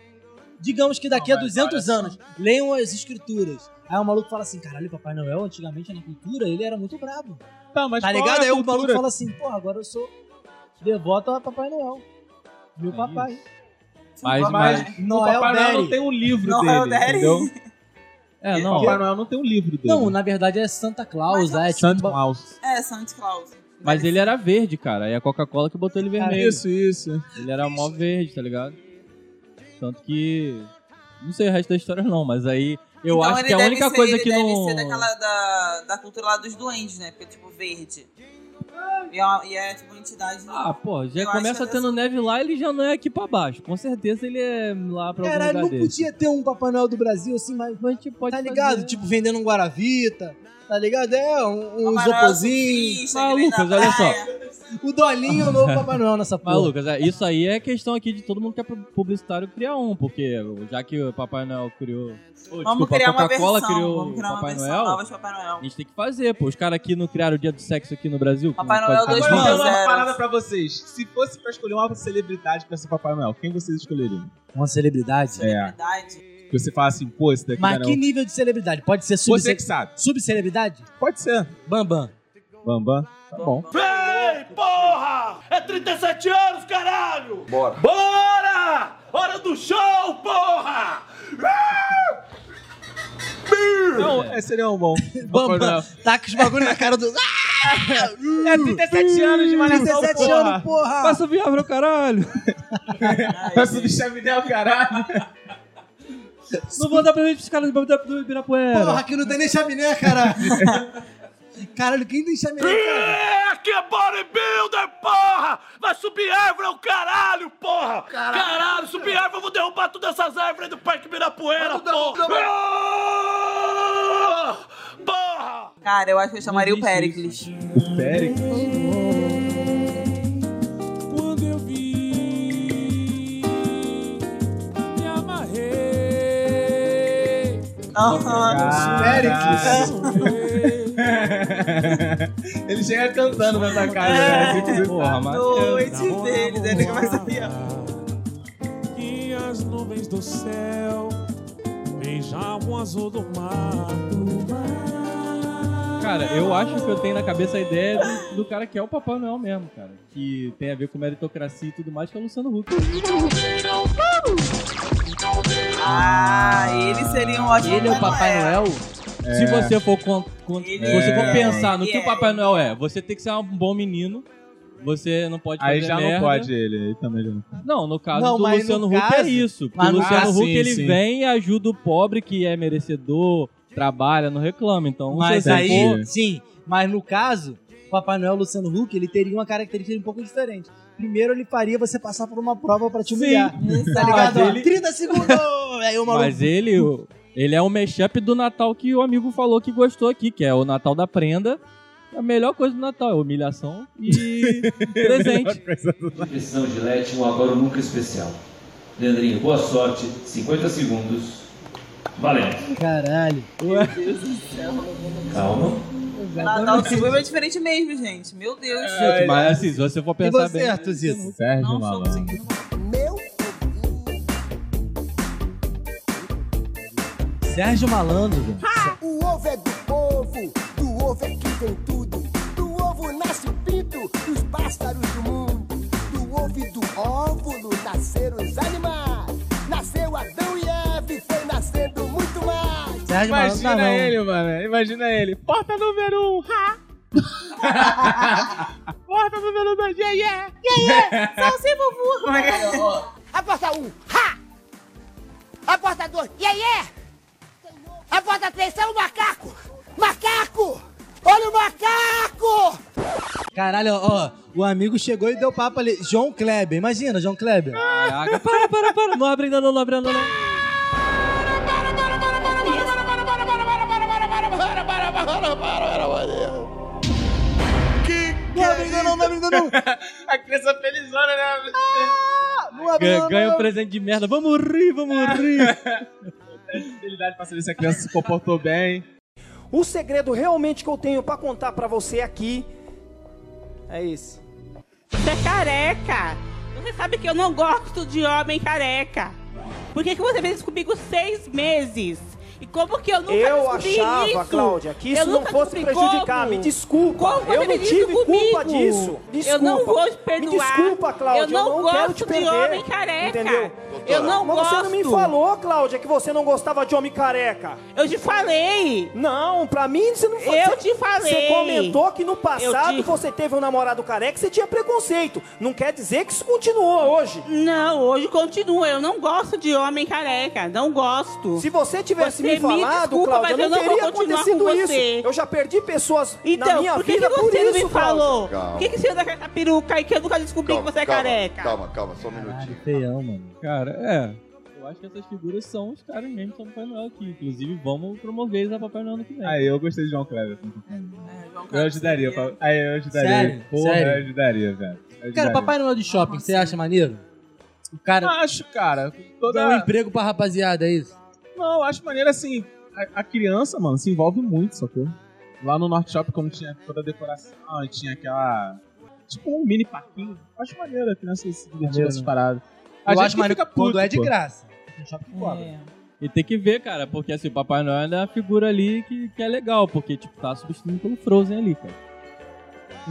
E: Digamos que daqui
D: Não,
E: a
D: mas
E: 200
D: olha só.
E: anos, leiam as escrituras. Aí o maluco fala assim, caralho, Papai Noel, antigamente na cultura, ele era muito brabo.
D: Tá, mas
E: Tá
D: qual
E: ligado?
D: é
E: Aí o maluco fala assim, porra, agora eu sou devoto a Papai Noel. Meu
F: É
E: papai.
F: Mas, mas,
D: Mas o
E: Noel
D: Papai Noel não tem um livro
G: Noel
D: dele,
G: Daddy.
D: entendeu?
F: é,
D: O
F: não.
D: Papai Noel não tem um livro dele.
E: Não, na verdade é Santa Claus,
G: Mas
E: é tipo...
D: Santa Claus.
G: É, Santa Claus.
F: Mas ele era verde, cara. E a Coca-Cola que botou ele vermelho.
D: Isso, isso.
F: Ele era mó verde, tá ligado? Tanto que Não sei o resto da história, não, mas aí eu
G: então
F: acho que a
G: deve
F: única
G: ser,
F: coisa
G: ele
F: que
G: deve
F: não.
G: ser daquela da, da cultura lá dos duendes, né? Porque, tipo, verde. E é, uma- e é, tipo, uma entidade...
F: Ah, pô, já começa tendo neve lá, ele já não é aqui pra baixo. Com certeza ele é lá pra
E: Caralho, não
F: desse.
E: podia ter um Papai Noel do Brasil assim, mas.
F: Mas a gente pode
E: Tá ligado?
F: fazer.
E: Tipo, vendendo um Guaravita. Tá ligado? É, um, um
F: Ah, Lucas, olha
G: praia.
E: O Dolinho, o novo Papai Noel nessa porra.
F: Mas, Lucas, é, isso aí é questão aqui de todo mundo que é publicitário criar um, porque já que o Papai Noel criou. Ô,
G: Vamos
F: desculpa,
G: criar
F: a
G: uma
F: Coca-Cola criou o Papai Noel.
G: nova de Papai Noel.
F: A gente tem que fazer, pô. Os caras aqui não criaram o dia do sexo aqui no Brasil.
G: Papai Noel
F: com-
D: Agora,
G: 2000.
D: eu tenho uma parada pra vocês. Se fosse pra escolher uma celebridade pra ser Papai Noel, quem vocês escolheriam?
E: Uma celebridade.
D: É.
G: Celebridade.
D: Que você fala assim, pô, esse daqui
E: Mas
D: não.
E: que nível de celebridade? Pode ser
D: Você que sabe.
E: subcelebridade?
D: Pode ser.
E: Bambam.
D: Bambam. Tá bom.
I: Vem, porra! É 37 anos, caralho! Bora! Bora! Hora do show, porra!
D: Não, é, seria um bom. Noel.
E: Taca os bagulho na cara do.
D: É 37 anos de malhação,
E: 37
D: porra.
E: anos, porra!
F: Passa o Viagra, caralho!
D: Vai subir Chaminel, caralho.
F: Não vou dar presente pros caras do do Ibirapuera.
E: Porra, aqui não tem nem chaminé, caralho. Caralho, quem tem chaminé?
I: É, é bodybuilder, porra! Vai subir árvore, é o caralho, porra! Caralho, subir árvore, eu vou derrubar todas essas árvores do Parque Ibirapuera, porra! Ah! Porra!
G: Cara, eu acho que eu chamaria o Pericles.
D: O Pérez.
A: Quando eu vi, me amarrei.
G: Aham.
D: Ele chega cantando na tua casa, né? Assim que você
F: Porra, mas.
G: Noite deles, ele começa a rir.
A: E as nuvens do céu beijavam o azul do mar.
F: Cara, eu acho que eu tenho na cabeça a ideia do, do cara que é o Papai Noel mesmo, cara. Que tem a ver com meritocracia e tudo mais, que é o Luciano Huck.
G: Ah, ele seria um ótimo
F: Ele é o Papai Noel? Se você for, con- con- você for
G: é,
F: pensar no que o
G: é.
F: Papai Noel é, você tem que ser um bom menino. Você não pode fazer
D: Aí já
F: merda.
D: não pode ele, aí também já não pode.
F: Não, no caso
E: Não,
F: do
E: mas
F: Luciano
E: no
F: Huck
E: caso-
F: é isso. Porque o
E: no-
F: Luciano
D: Ah,
F: Huck
D: sim,
F: ele
D: sim.
F: vem e ajuda o pobre que é merecedor, trabalha, não reclama. Então,
E: Mas aí,
F: for-
E: sim, mas no caso, o Papai Noel Luciano Huck, ele teria uma característica um pouco diferente. Primeiro, ele faria você passar por uma prova pra te
F: Sim.
E: humilhar. Tá ligado?
F: Ele-
E: 30 segundos! Aí o maluco...
F: Mas ele, ele é o mashup do Natal que o amigo falou que gostou aqui, que é o Natal da prenda. A melhor coisa do Natal é humilhação e presente.
J: Precisão de Gillette, um agora nunca especial. Leandrinho, boa sorte. 50 segundos. Valendo.
E: Caralho.
J: Calma.
G: Natal do é diferente mesmo, gente. Meu Deus.
F: Gente, mas assim, se você for
E: E
F: pensar
E: você,
F: bem.
E: Artuzito?
D: Sérgio
G: Não somos
D: Malandro.
E: Sérgio Malandro, velho.
C: O ovo é do povo, do ovo é que vem tudo. Do ovo nasce o pinto dos pássaros do mundo. Do ovo e do óvulo nasceram os animais. Nasceu Adão e Eva e foi nascendo muito mais.
E: Sérgio Malandro,
D: Imagina
E: não, não.
D: ele, mano. Imagina ele. Porta número 1, um, ha! Porta número 2, yeah, yeah!
G: Como é que é?
C: A porta 1, um, ha! A porta 2, yeah, yeah! A porta 3 é o macaco! Macaco! Olha o macaco!
E: Caralho, ó, o amigo chegou e deu papo ali. João Kleber, imagina, João Kleber.
F: Caraca, para, para, para. Não abre ainda não, não abre ainda não.
E: Não abre ainda não, não abre ainda não.
D: A criança felizona, né?
E: Não abre
F: Ganha,
E: ainda
F: ganha um
E: não.
F: presente de merda. Vamos rir, vamos rir.
D: Fidelidade pra saber se a criança se comportou bem.
K: O segredo realmente que eu tenho pra contar pra você aqui é esse.
L: Você é careca. Você sabe que eu não gosto de homem careca. Por que, que você fez isso comigo seis meses? E como que eu nunca
K: eu
L: descobri
K: achava,
L: isso?
K: Cláudia, que
L: Eu
K: isso não fosse prejudicar.
L: como.
K: Me desculpa.
L: Como
K: eu não tive culpa
L: comigo?
K: disso. Desculpa.
L: Eu não vou te
K: Me
L: perdoar.
K: desculpa, Cláudia.
L: Eu não,
K: quero
L: gosto
K: te
L: de
K: perder.
L: homem careca.
K: Entendeu?
L: Eu não
K: Mas você não me
L: gosto.
K: falou, Cláudia, que você não gostava de homem careca.
L: Eu te falei.
K: Não, pra mim você não falou.
L: Eu te falei.
K: Você comentou que no
L: Eu
K: passado
L: te-
K: você teve um namorado careca e você tinha preconceito. Não quer dizer que isso continua hoje.
L: Não, hoje continua. Eu não gosto de homem careca. Não gosto.
K: Se você tivesse
L: Você
K: me falado,
L: desculpa,
K: Cláudia,
L: mas eu
K: não
L: não
K: teria acontecido
L: com
K: isso.
L: você.
K: Eu já perdi pessoas na
L: Então,
K: minha
L: por que,
K: vida
L: que
K: por
L: você não
K: isso,
L: me falou? Por que, que você anda com essa peruca aí que eu nunca descobri que você é careca?
M: Calma, calma, só um minutinho.
F: Feião, mano. Cara, é. Eu acho que essas figuras são os caras mesmo que são Papai Noel aqui. Inclusive, vamos promover eles a Papai Noel no que vem.
D: Aí eu gostei de João Kleber.
G: João
D: Eu ajudaria. pa- Aí eu ajudaria.
E: Sério?
D: Porra,
E: Sério?
D: eu ajudaria, velho. Eu
E: Cara,
D: ajudaria.
E: Papai Noel de shopping, você acha maneiro? O cara
D: Acho, cara. Toda...
E: dá um emprego pra rapaziada, é isso?
D: Não, eu acho maneiro assim. A, a criança, mano, se envolve muito, sacou? Lá no Norte Shop, como tinha toda a decoração, e tinha aquela. Tipo um mini parquinho. Eu acho maneiro a criança se divertir com essas
E: né?
D: paradas.
E: Eu
D: gente
E: acho
D: que
E: maneiro
D: fica
E: quando
D: puto,
E: é de
D: pô.
E: graça. Tem shopping que cobra.
L: É.
F: E tem que ver, cara, porque assim, o Papai Noel é a figura ali que, que é legal, porque, tipo, tá substituindo pelo Frozen ali, cara.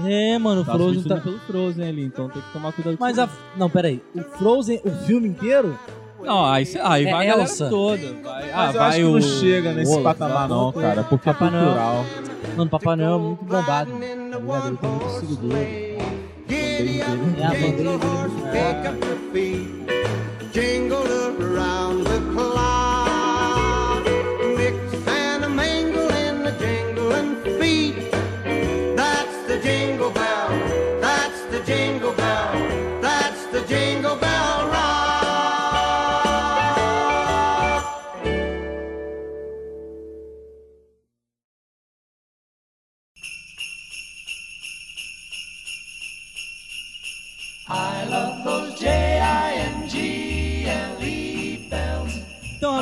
E: É, mano, o
F: Tá
E: Frozen
F: substituindo
E: tá...
F: pelo Frozen ali, então tem que tomar cuidado com
E: Mas
F: isso.
E: a... Não, peraí. O Frozen, o filme inteiro...
F: Não, aí, aí
E: É
F: vai a galera
E: Elsa.
F: toda. Vai, ah,
D: Mas eu
F: vai
D: acho que
F: o,
D: não chega nesse
F: o-
D: patamar, não, cara, porque é
E: Papai Noel-
D: cultural.
E: Mano, Papai Noel é muito bombado. Tá ligado? Ele tem muito seguidor. É a bandeira dele é.
C: Jingle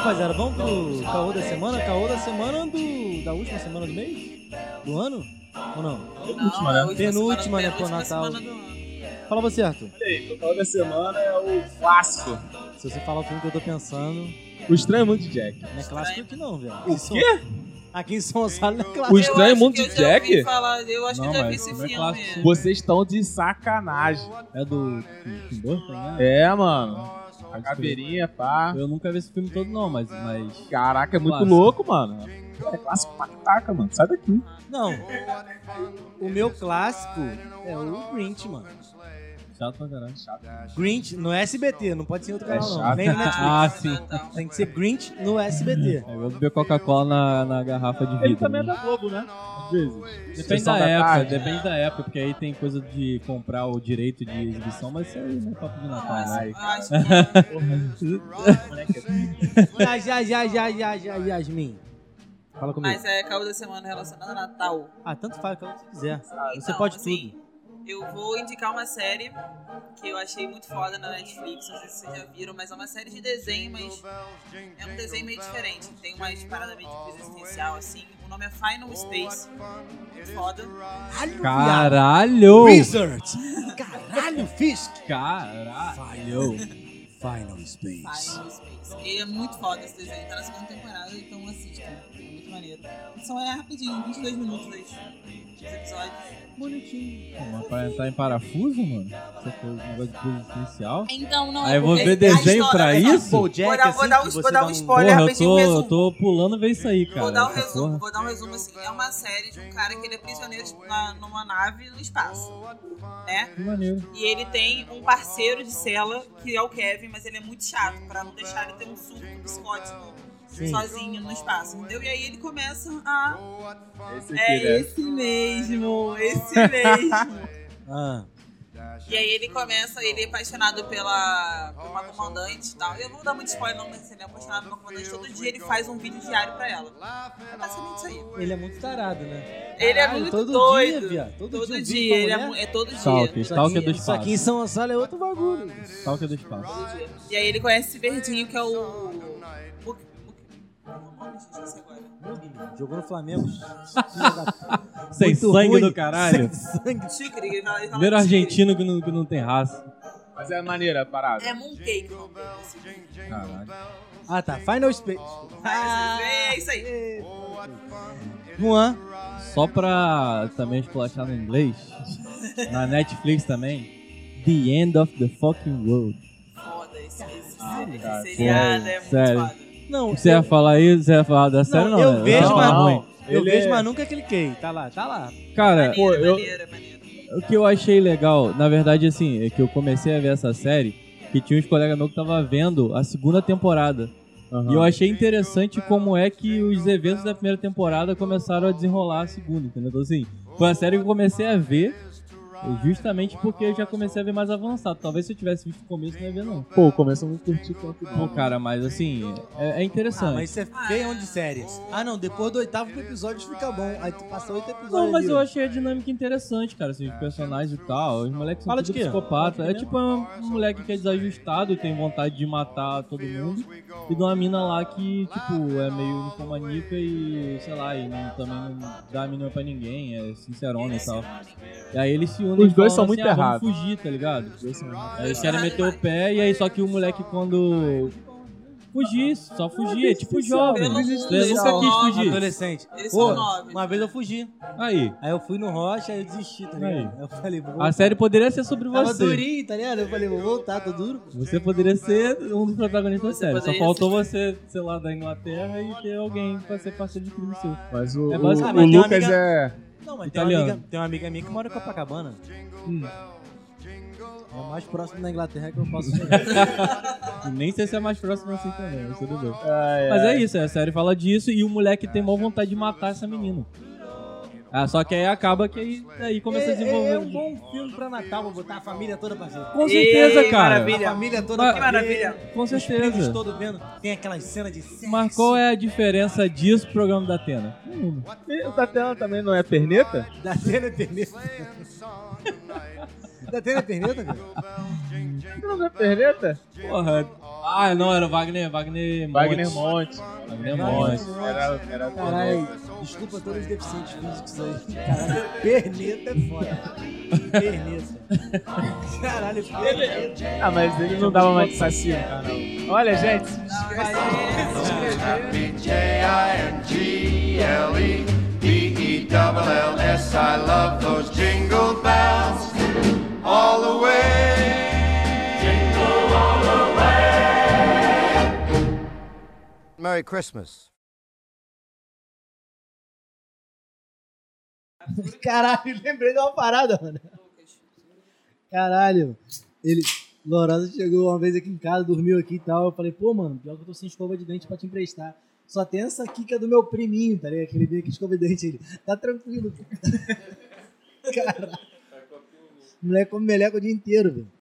E: rapaziada, vamos pro caô da semana? Caô da semana do... da última semana do mês? Do ano? Ou não?
D: Penúltima, né?
E: Penúltima, né? Por
G: penúltima
E: Natal. Fala você, Arthur.
D: O final da semana é o clássico.
E: Se você falar o filme que eu tô pensando,
D: O Estranho Mundo de Jack.
E: não é clássico aqui não, velho.
D: O quê?
E: Aqui em São Gonçalo não é clássico.
D: O Estranho
G: Eu
D: Mundo
G: que
D: de
G: eu
D: Jack?
G: Falar, eu acho que
F: Não,
G: eu já vi
F: mas
G: esse
F: não é
G: filme.
F: clássico.
D: Vocês estão de sacanagem.
F: É do né?
D: É, mano. A caveirinha, pá.
F: Eu nunca vi esse filme todo, não, mas. mas...
D: Caraca, é muito
F: Clássico.
D: louco, mano. É clássico pra taca, mano. Sai daqui.
E: Não. O meu clássico é o Grinch, mano.
F: Chato pra caralho. Chato.
E: Grinch no SBT, não pode ser em outro
D: É
E: canal, não.
D: chato.
E: Nem no Netflix.
F: Ah, sim.
E: Tem que ser Grinch no SBT.
F: Aí eu vou beber Coca-Cola na, na garrafa de vidro.
D: Ele também é
F: né?
D: da Globo, né? Às vezes.
F: Depende
D: Sessão
F: da,
D: da
F: época,
D: tarde.
F: depende da época, porque aí tem coisa de comprar o direito de exibição, mas isso aí não é papo de Natal, né?
G: Acho
E: Já, já, já, já, já, já, Yasmin. Fala comigo.
G: Mas é caô da semana relacionado a Natal.
E: Ah, tanto faz, quando você quiser. Você
G: Então,
E: pode
G: assim,
E: tudo.
G: Eu vou indicar uma série que eu achei muito foda na Netflix, não sei se vocês já viram, mas é uma série de desenho, mas é um desenho meio diferente. Tem uma parada meio tipo existencial, assim. O nome é Final Space. Muito foda.
F: Caralho!
E: Wizard! Caralho, Fisk!
F: Caralho!
E: Final Space.
G: Final Space. Ele é muito foda esse desenho, tá na segunda temporada, então assistam. É muito maneiro. Só é rapidinho, 22 minutos os os episódios.
F: Bonitinho. Mas pra entrar em parafuso, mano? Você foi um negócio de coisa essencial?
G: Então, não
F: Aí
G: é
F: eu vou
G: porque
F: ver desenho
G: história-
F: pra isso?
G: Vou dar, vou dar, um, vou dar um spoiler
F: Porra, eu
G: rapidinho,
F: tô,
G: resumo.
F: eu tô pulando ver isso aí, cara.
G: Vou dar um resumo,
F: porra.
G: vou dar um resumo assim. É uma série de um cara que ele é prisioneiro na- numa nave no espaço. Né?
F: Que maneiro.
G: E ele tem um parceiro de cela, que é o Kevin, mas ele é muito chato, pra não deixar ele ter um surto psicótico
E: Sim.
G: sozinho no espaço, entendeu? E aí ele começa a.
D: Esse aqui,
G: É
D: né?
G: esse mesmo, esse mesmo.
E: Ah,
G: E aí ele começa, ele é apaixonado pela por uma comandante e tal. Eu vou dar muito spoiler, não, mas ele é apaixonado por uma comandante. Todo dia ele faz um vídeo diário pra ela. É basicamente isso aí.
E: ele é muito tarado, né?
G: Ele é
E: Caralho,
G: muito
E: todo
G: doido.
E: Dia, viado. Todo,
G: Todo
E: dia,
G: dia, ele é, é todo dia.
F: Stalker,
E: Isso
F: Stalker
E: aqui,
F: do
E: isso
F: espaço.
E: aqui em São Gonçalo é outro bagulho.
F: Stalker do espaço.
G: E aí ele conhece esse verdinho que é o. Agora.
E: Jogou no Flamengo.
F: Sem
E: Muito
F: sangue
E: ruim.
F: do caralho.
E: Sem sangue.
G: Tigre, ele fala- ele fala
F: Primeiro
G: tigre.
F: argentino que não, que não tem raça.
D: Mas é maneira a parada.
G: É Mooncake o nome desse
F: Caralho.
E: Ah, tá. Final Space.
G: É isso aí.
E: Juan.
F: Só pra também esculachar no inglês, na Netflix também, The End of the Fucking World.
G: Foda esse, esse Esse seriado é muito
F: Sério.
G: foda.
E: Não,
F: Você ia falar isso? Você ia falar da série? Não,
E: eu
F: né?
E: vejo,
F: Não,
E: mas,
F: ruim.
E: eu
D: Ele
E: vejo,
D: é-
E: mas nunca cliquei. Tá lá, tá lá.
F: Cara,
D: Pô, eu,
F: o que eu achei legal, na verdade, assim, é que eu comecei a ver essa série, que tinha uns colegas meus que tava vendo a segunda temporada. E eu achei interessante como é que os eventos da primeira temporada começaram a desenrolar a segunda, entendeu? Então, assim, foi a série que eu comecei a ver justamente porque eu já comecei a ver mais avançado. Talvez se eu tivesse visto o começo, não ia ver, não.
D: pô, começou a não curtir tanto
F: Pô, cara, mas assim, é, é
E: Ah,
F: interessante.
E: mas isso é feião de série. Ah, não, depois do oitavo episódio fica bom. Aí tu passa oito episódios.
F: Não, mas
E: ali,
F: eu achei a dinâmica interessante, cara, assim, os personagens e tal. Os moleques são
E: Fala
F: tudo
E: de
F: psicopata. É tipo um, um moleque que é desajustado, tem vontade de matar todo mundo. E de uma mina lá que, tipo, é meio ninfomaníaca e, sei lá, e não- também não dá a mínima pra ninguém, é sincerona e tal. E aí eles se unem
D: Os dois são muito
F: assim, ah, vamos
D: errados.
F: fugir, tá ligado? Aí eles querem meter o pé e aí só que o moleque quando... Fugir, só fugir, é tipo jovem.
G: Mundo, eles
F: nunca
G: são
F: quis fugir.
E: Adolescente.
G: Eles
E: Pô,
G: são
E: uma vez eu fugi.
F: Aí,
E: Aí eu fui no Rocha e eu desisti, tá ligado?
F: Aí.
E: Aí eu falei, vou
F: a série poderia ser sobre
E: Tava
F: você.
E: durinho, tá ligado? Eu falei, vou voltar, tô duro.
F: Você poderia ser um dos protagonistas da série. Só faltou você, sei lá, da Inglaterra e ter alguém pra ser parceiro de crime seu.
D: Mas o,
F: É
D: o-
F: basicamente-
D: o Lucas
E: amiga-
D: é.
E: Não, mas
F: Italiano.
E: tem uma, amiga, tem uma amiga minha que mora em Copacabana.
F: Hum.
E: É o mais próximo da Inglaterra que eu posso chegar.
F: Nem sei se é mais próximo assim também, mas tudo bem.
D: Ai,
F: Mas
D: ai.
F: é isso, a série fala disso e o moleque tem maior vontade de matar essa menina. Ah, só que aí acaba que aí, aí começa a
E: é,
F: desenvolver.
E: é, é um bom filme pra Natal, vou botar a família toda pra ver.
F: Com certeza,
G: Ei,
F: cara.
G: maravilha.
E: A família toda
F: Mas-
E: pra
G: Que maravilha.
E: ver.
F: Com certeza.
E: todos vendo. Tem aquelas cenas de sexo.
F: Mas qual é a diferença disso pro programa da Atena? Nenhuma.
D: O Datena também não é perneta?
E: Da Atena é perneta. da Atena é perneta, cara?
D: Não é perneta?
F: Porra. Ah, não, era o Wagner, Wagner Monte.
D: Wagner Monte.
F: Wagner Monte.
D: Era, era
E: Caralho, desculpa todos os deficientes físicos aí. Caralho, perneta é foda. Perneta. Caralho, perneta.
D: Ah, mas ele não dava mais de saci canal. Olha, gente, se
M: J-I-N-G-L-E-B-E-double-L-S. I love those jingle bells all the way. Merry Christmas.
E: Caralho, lembrei de uma parada, mano. Caralho. Ele. Lourosa chegou uma vez aqui em casa, dormiu aqui e tal. Eu falei, pô, mano, pior que eu tô sem escova de dente pra te emprestar. Só tem essa aqui que é do meu priminho, tá ligado? Aquele veio aqui escova de dente. Ele, tá tranquilo. pô." Caralho. O moleque come meleca o dia inteiro, velho.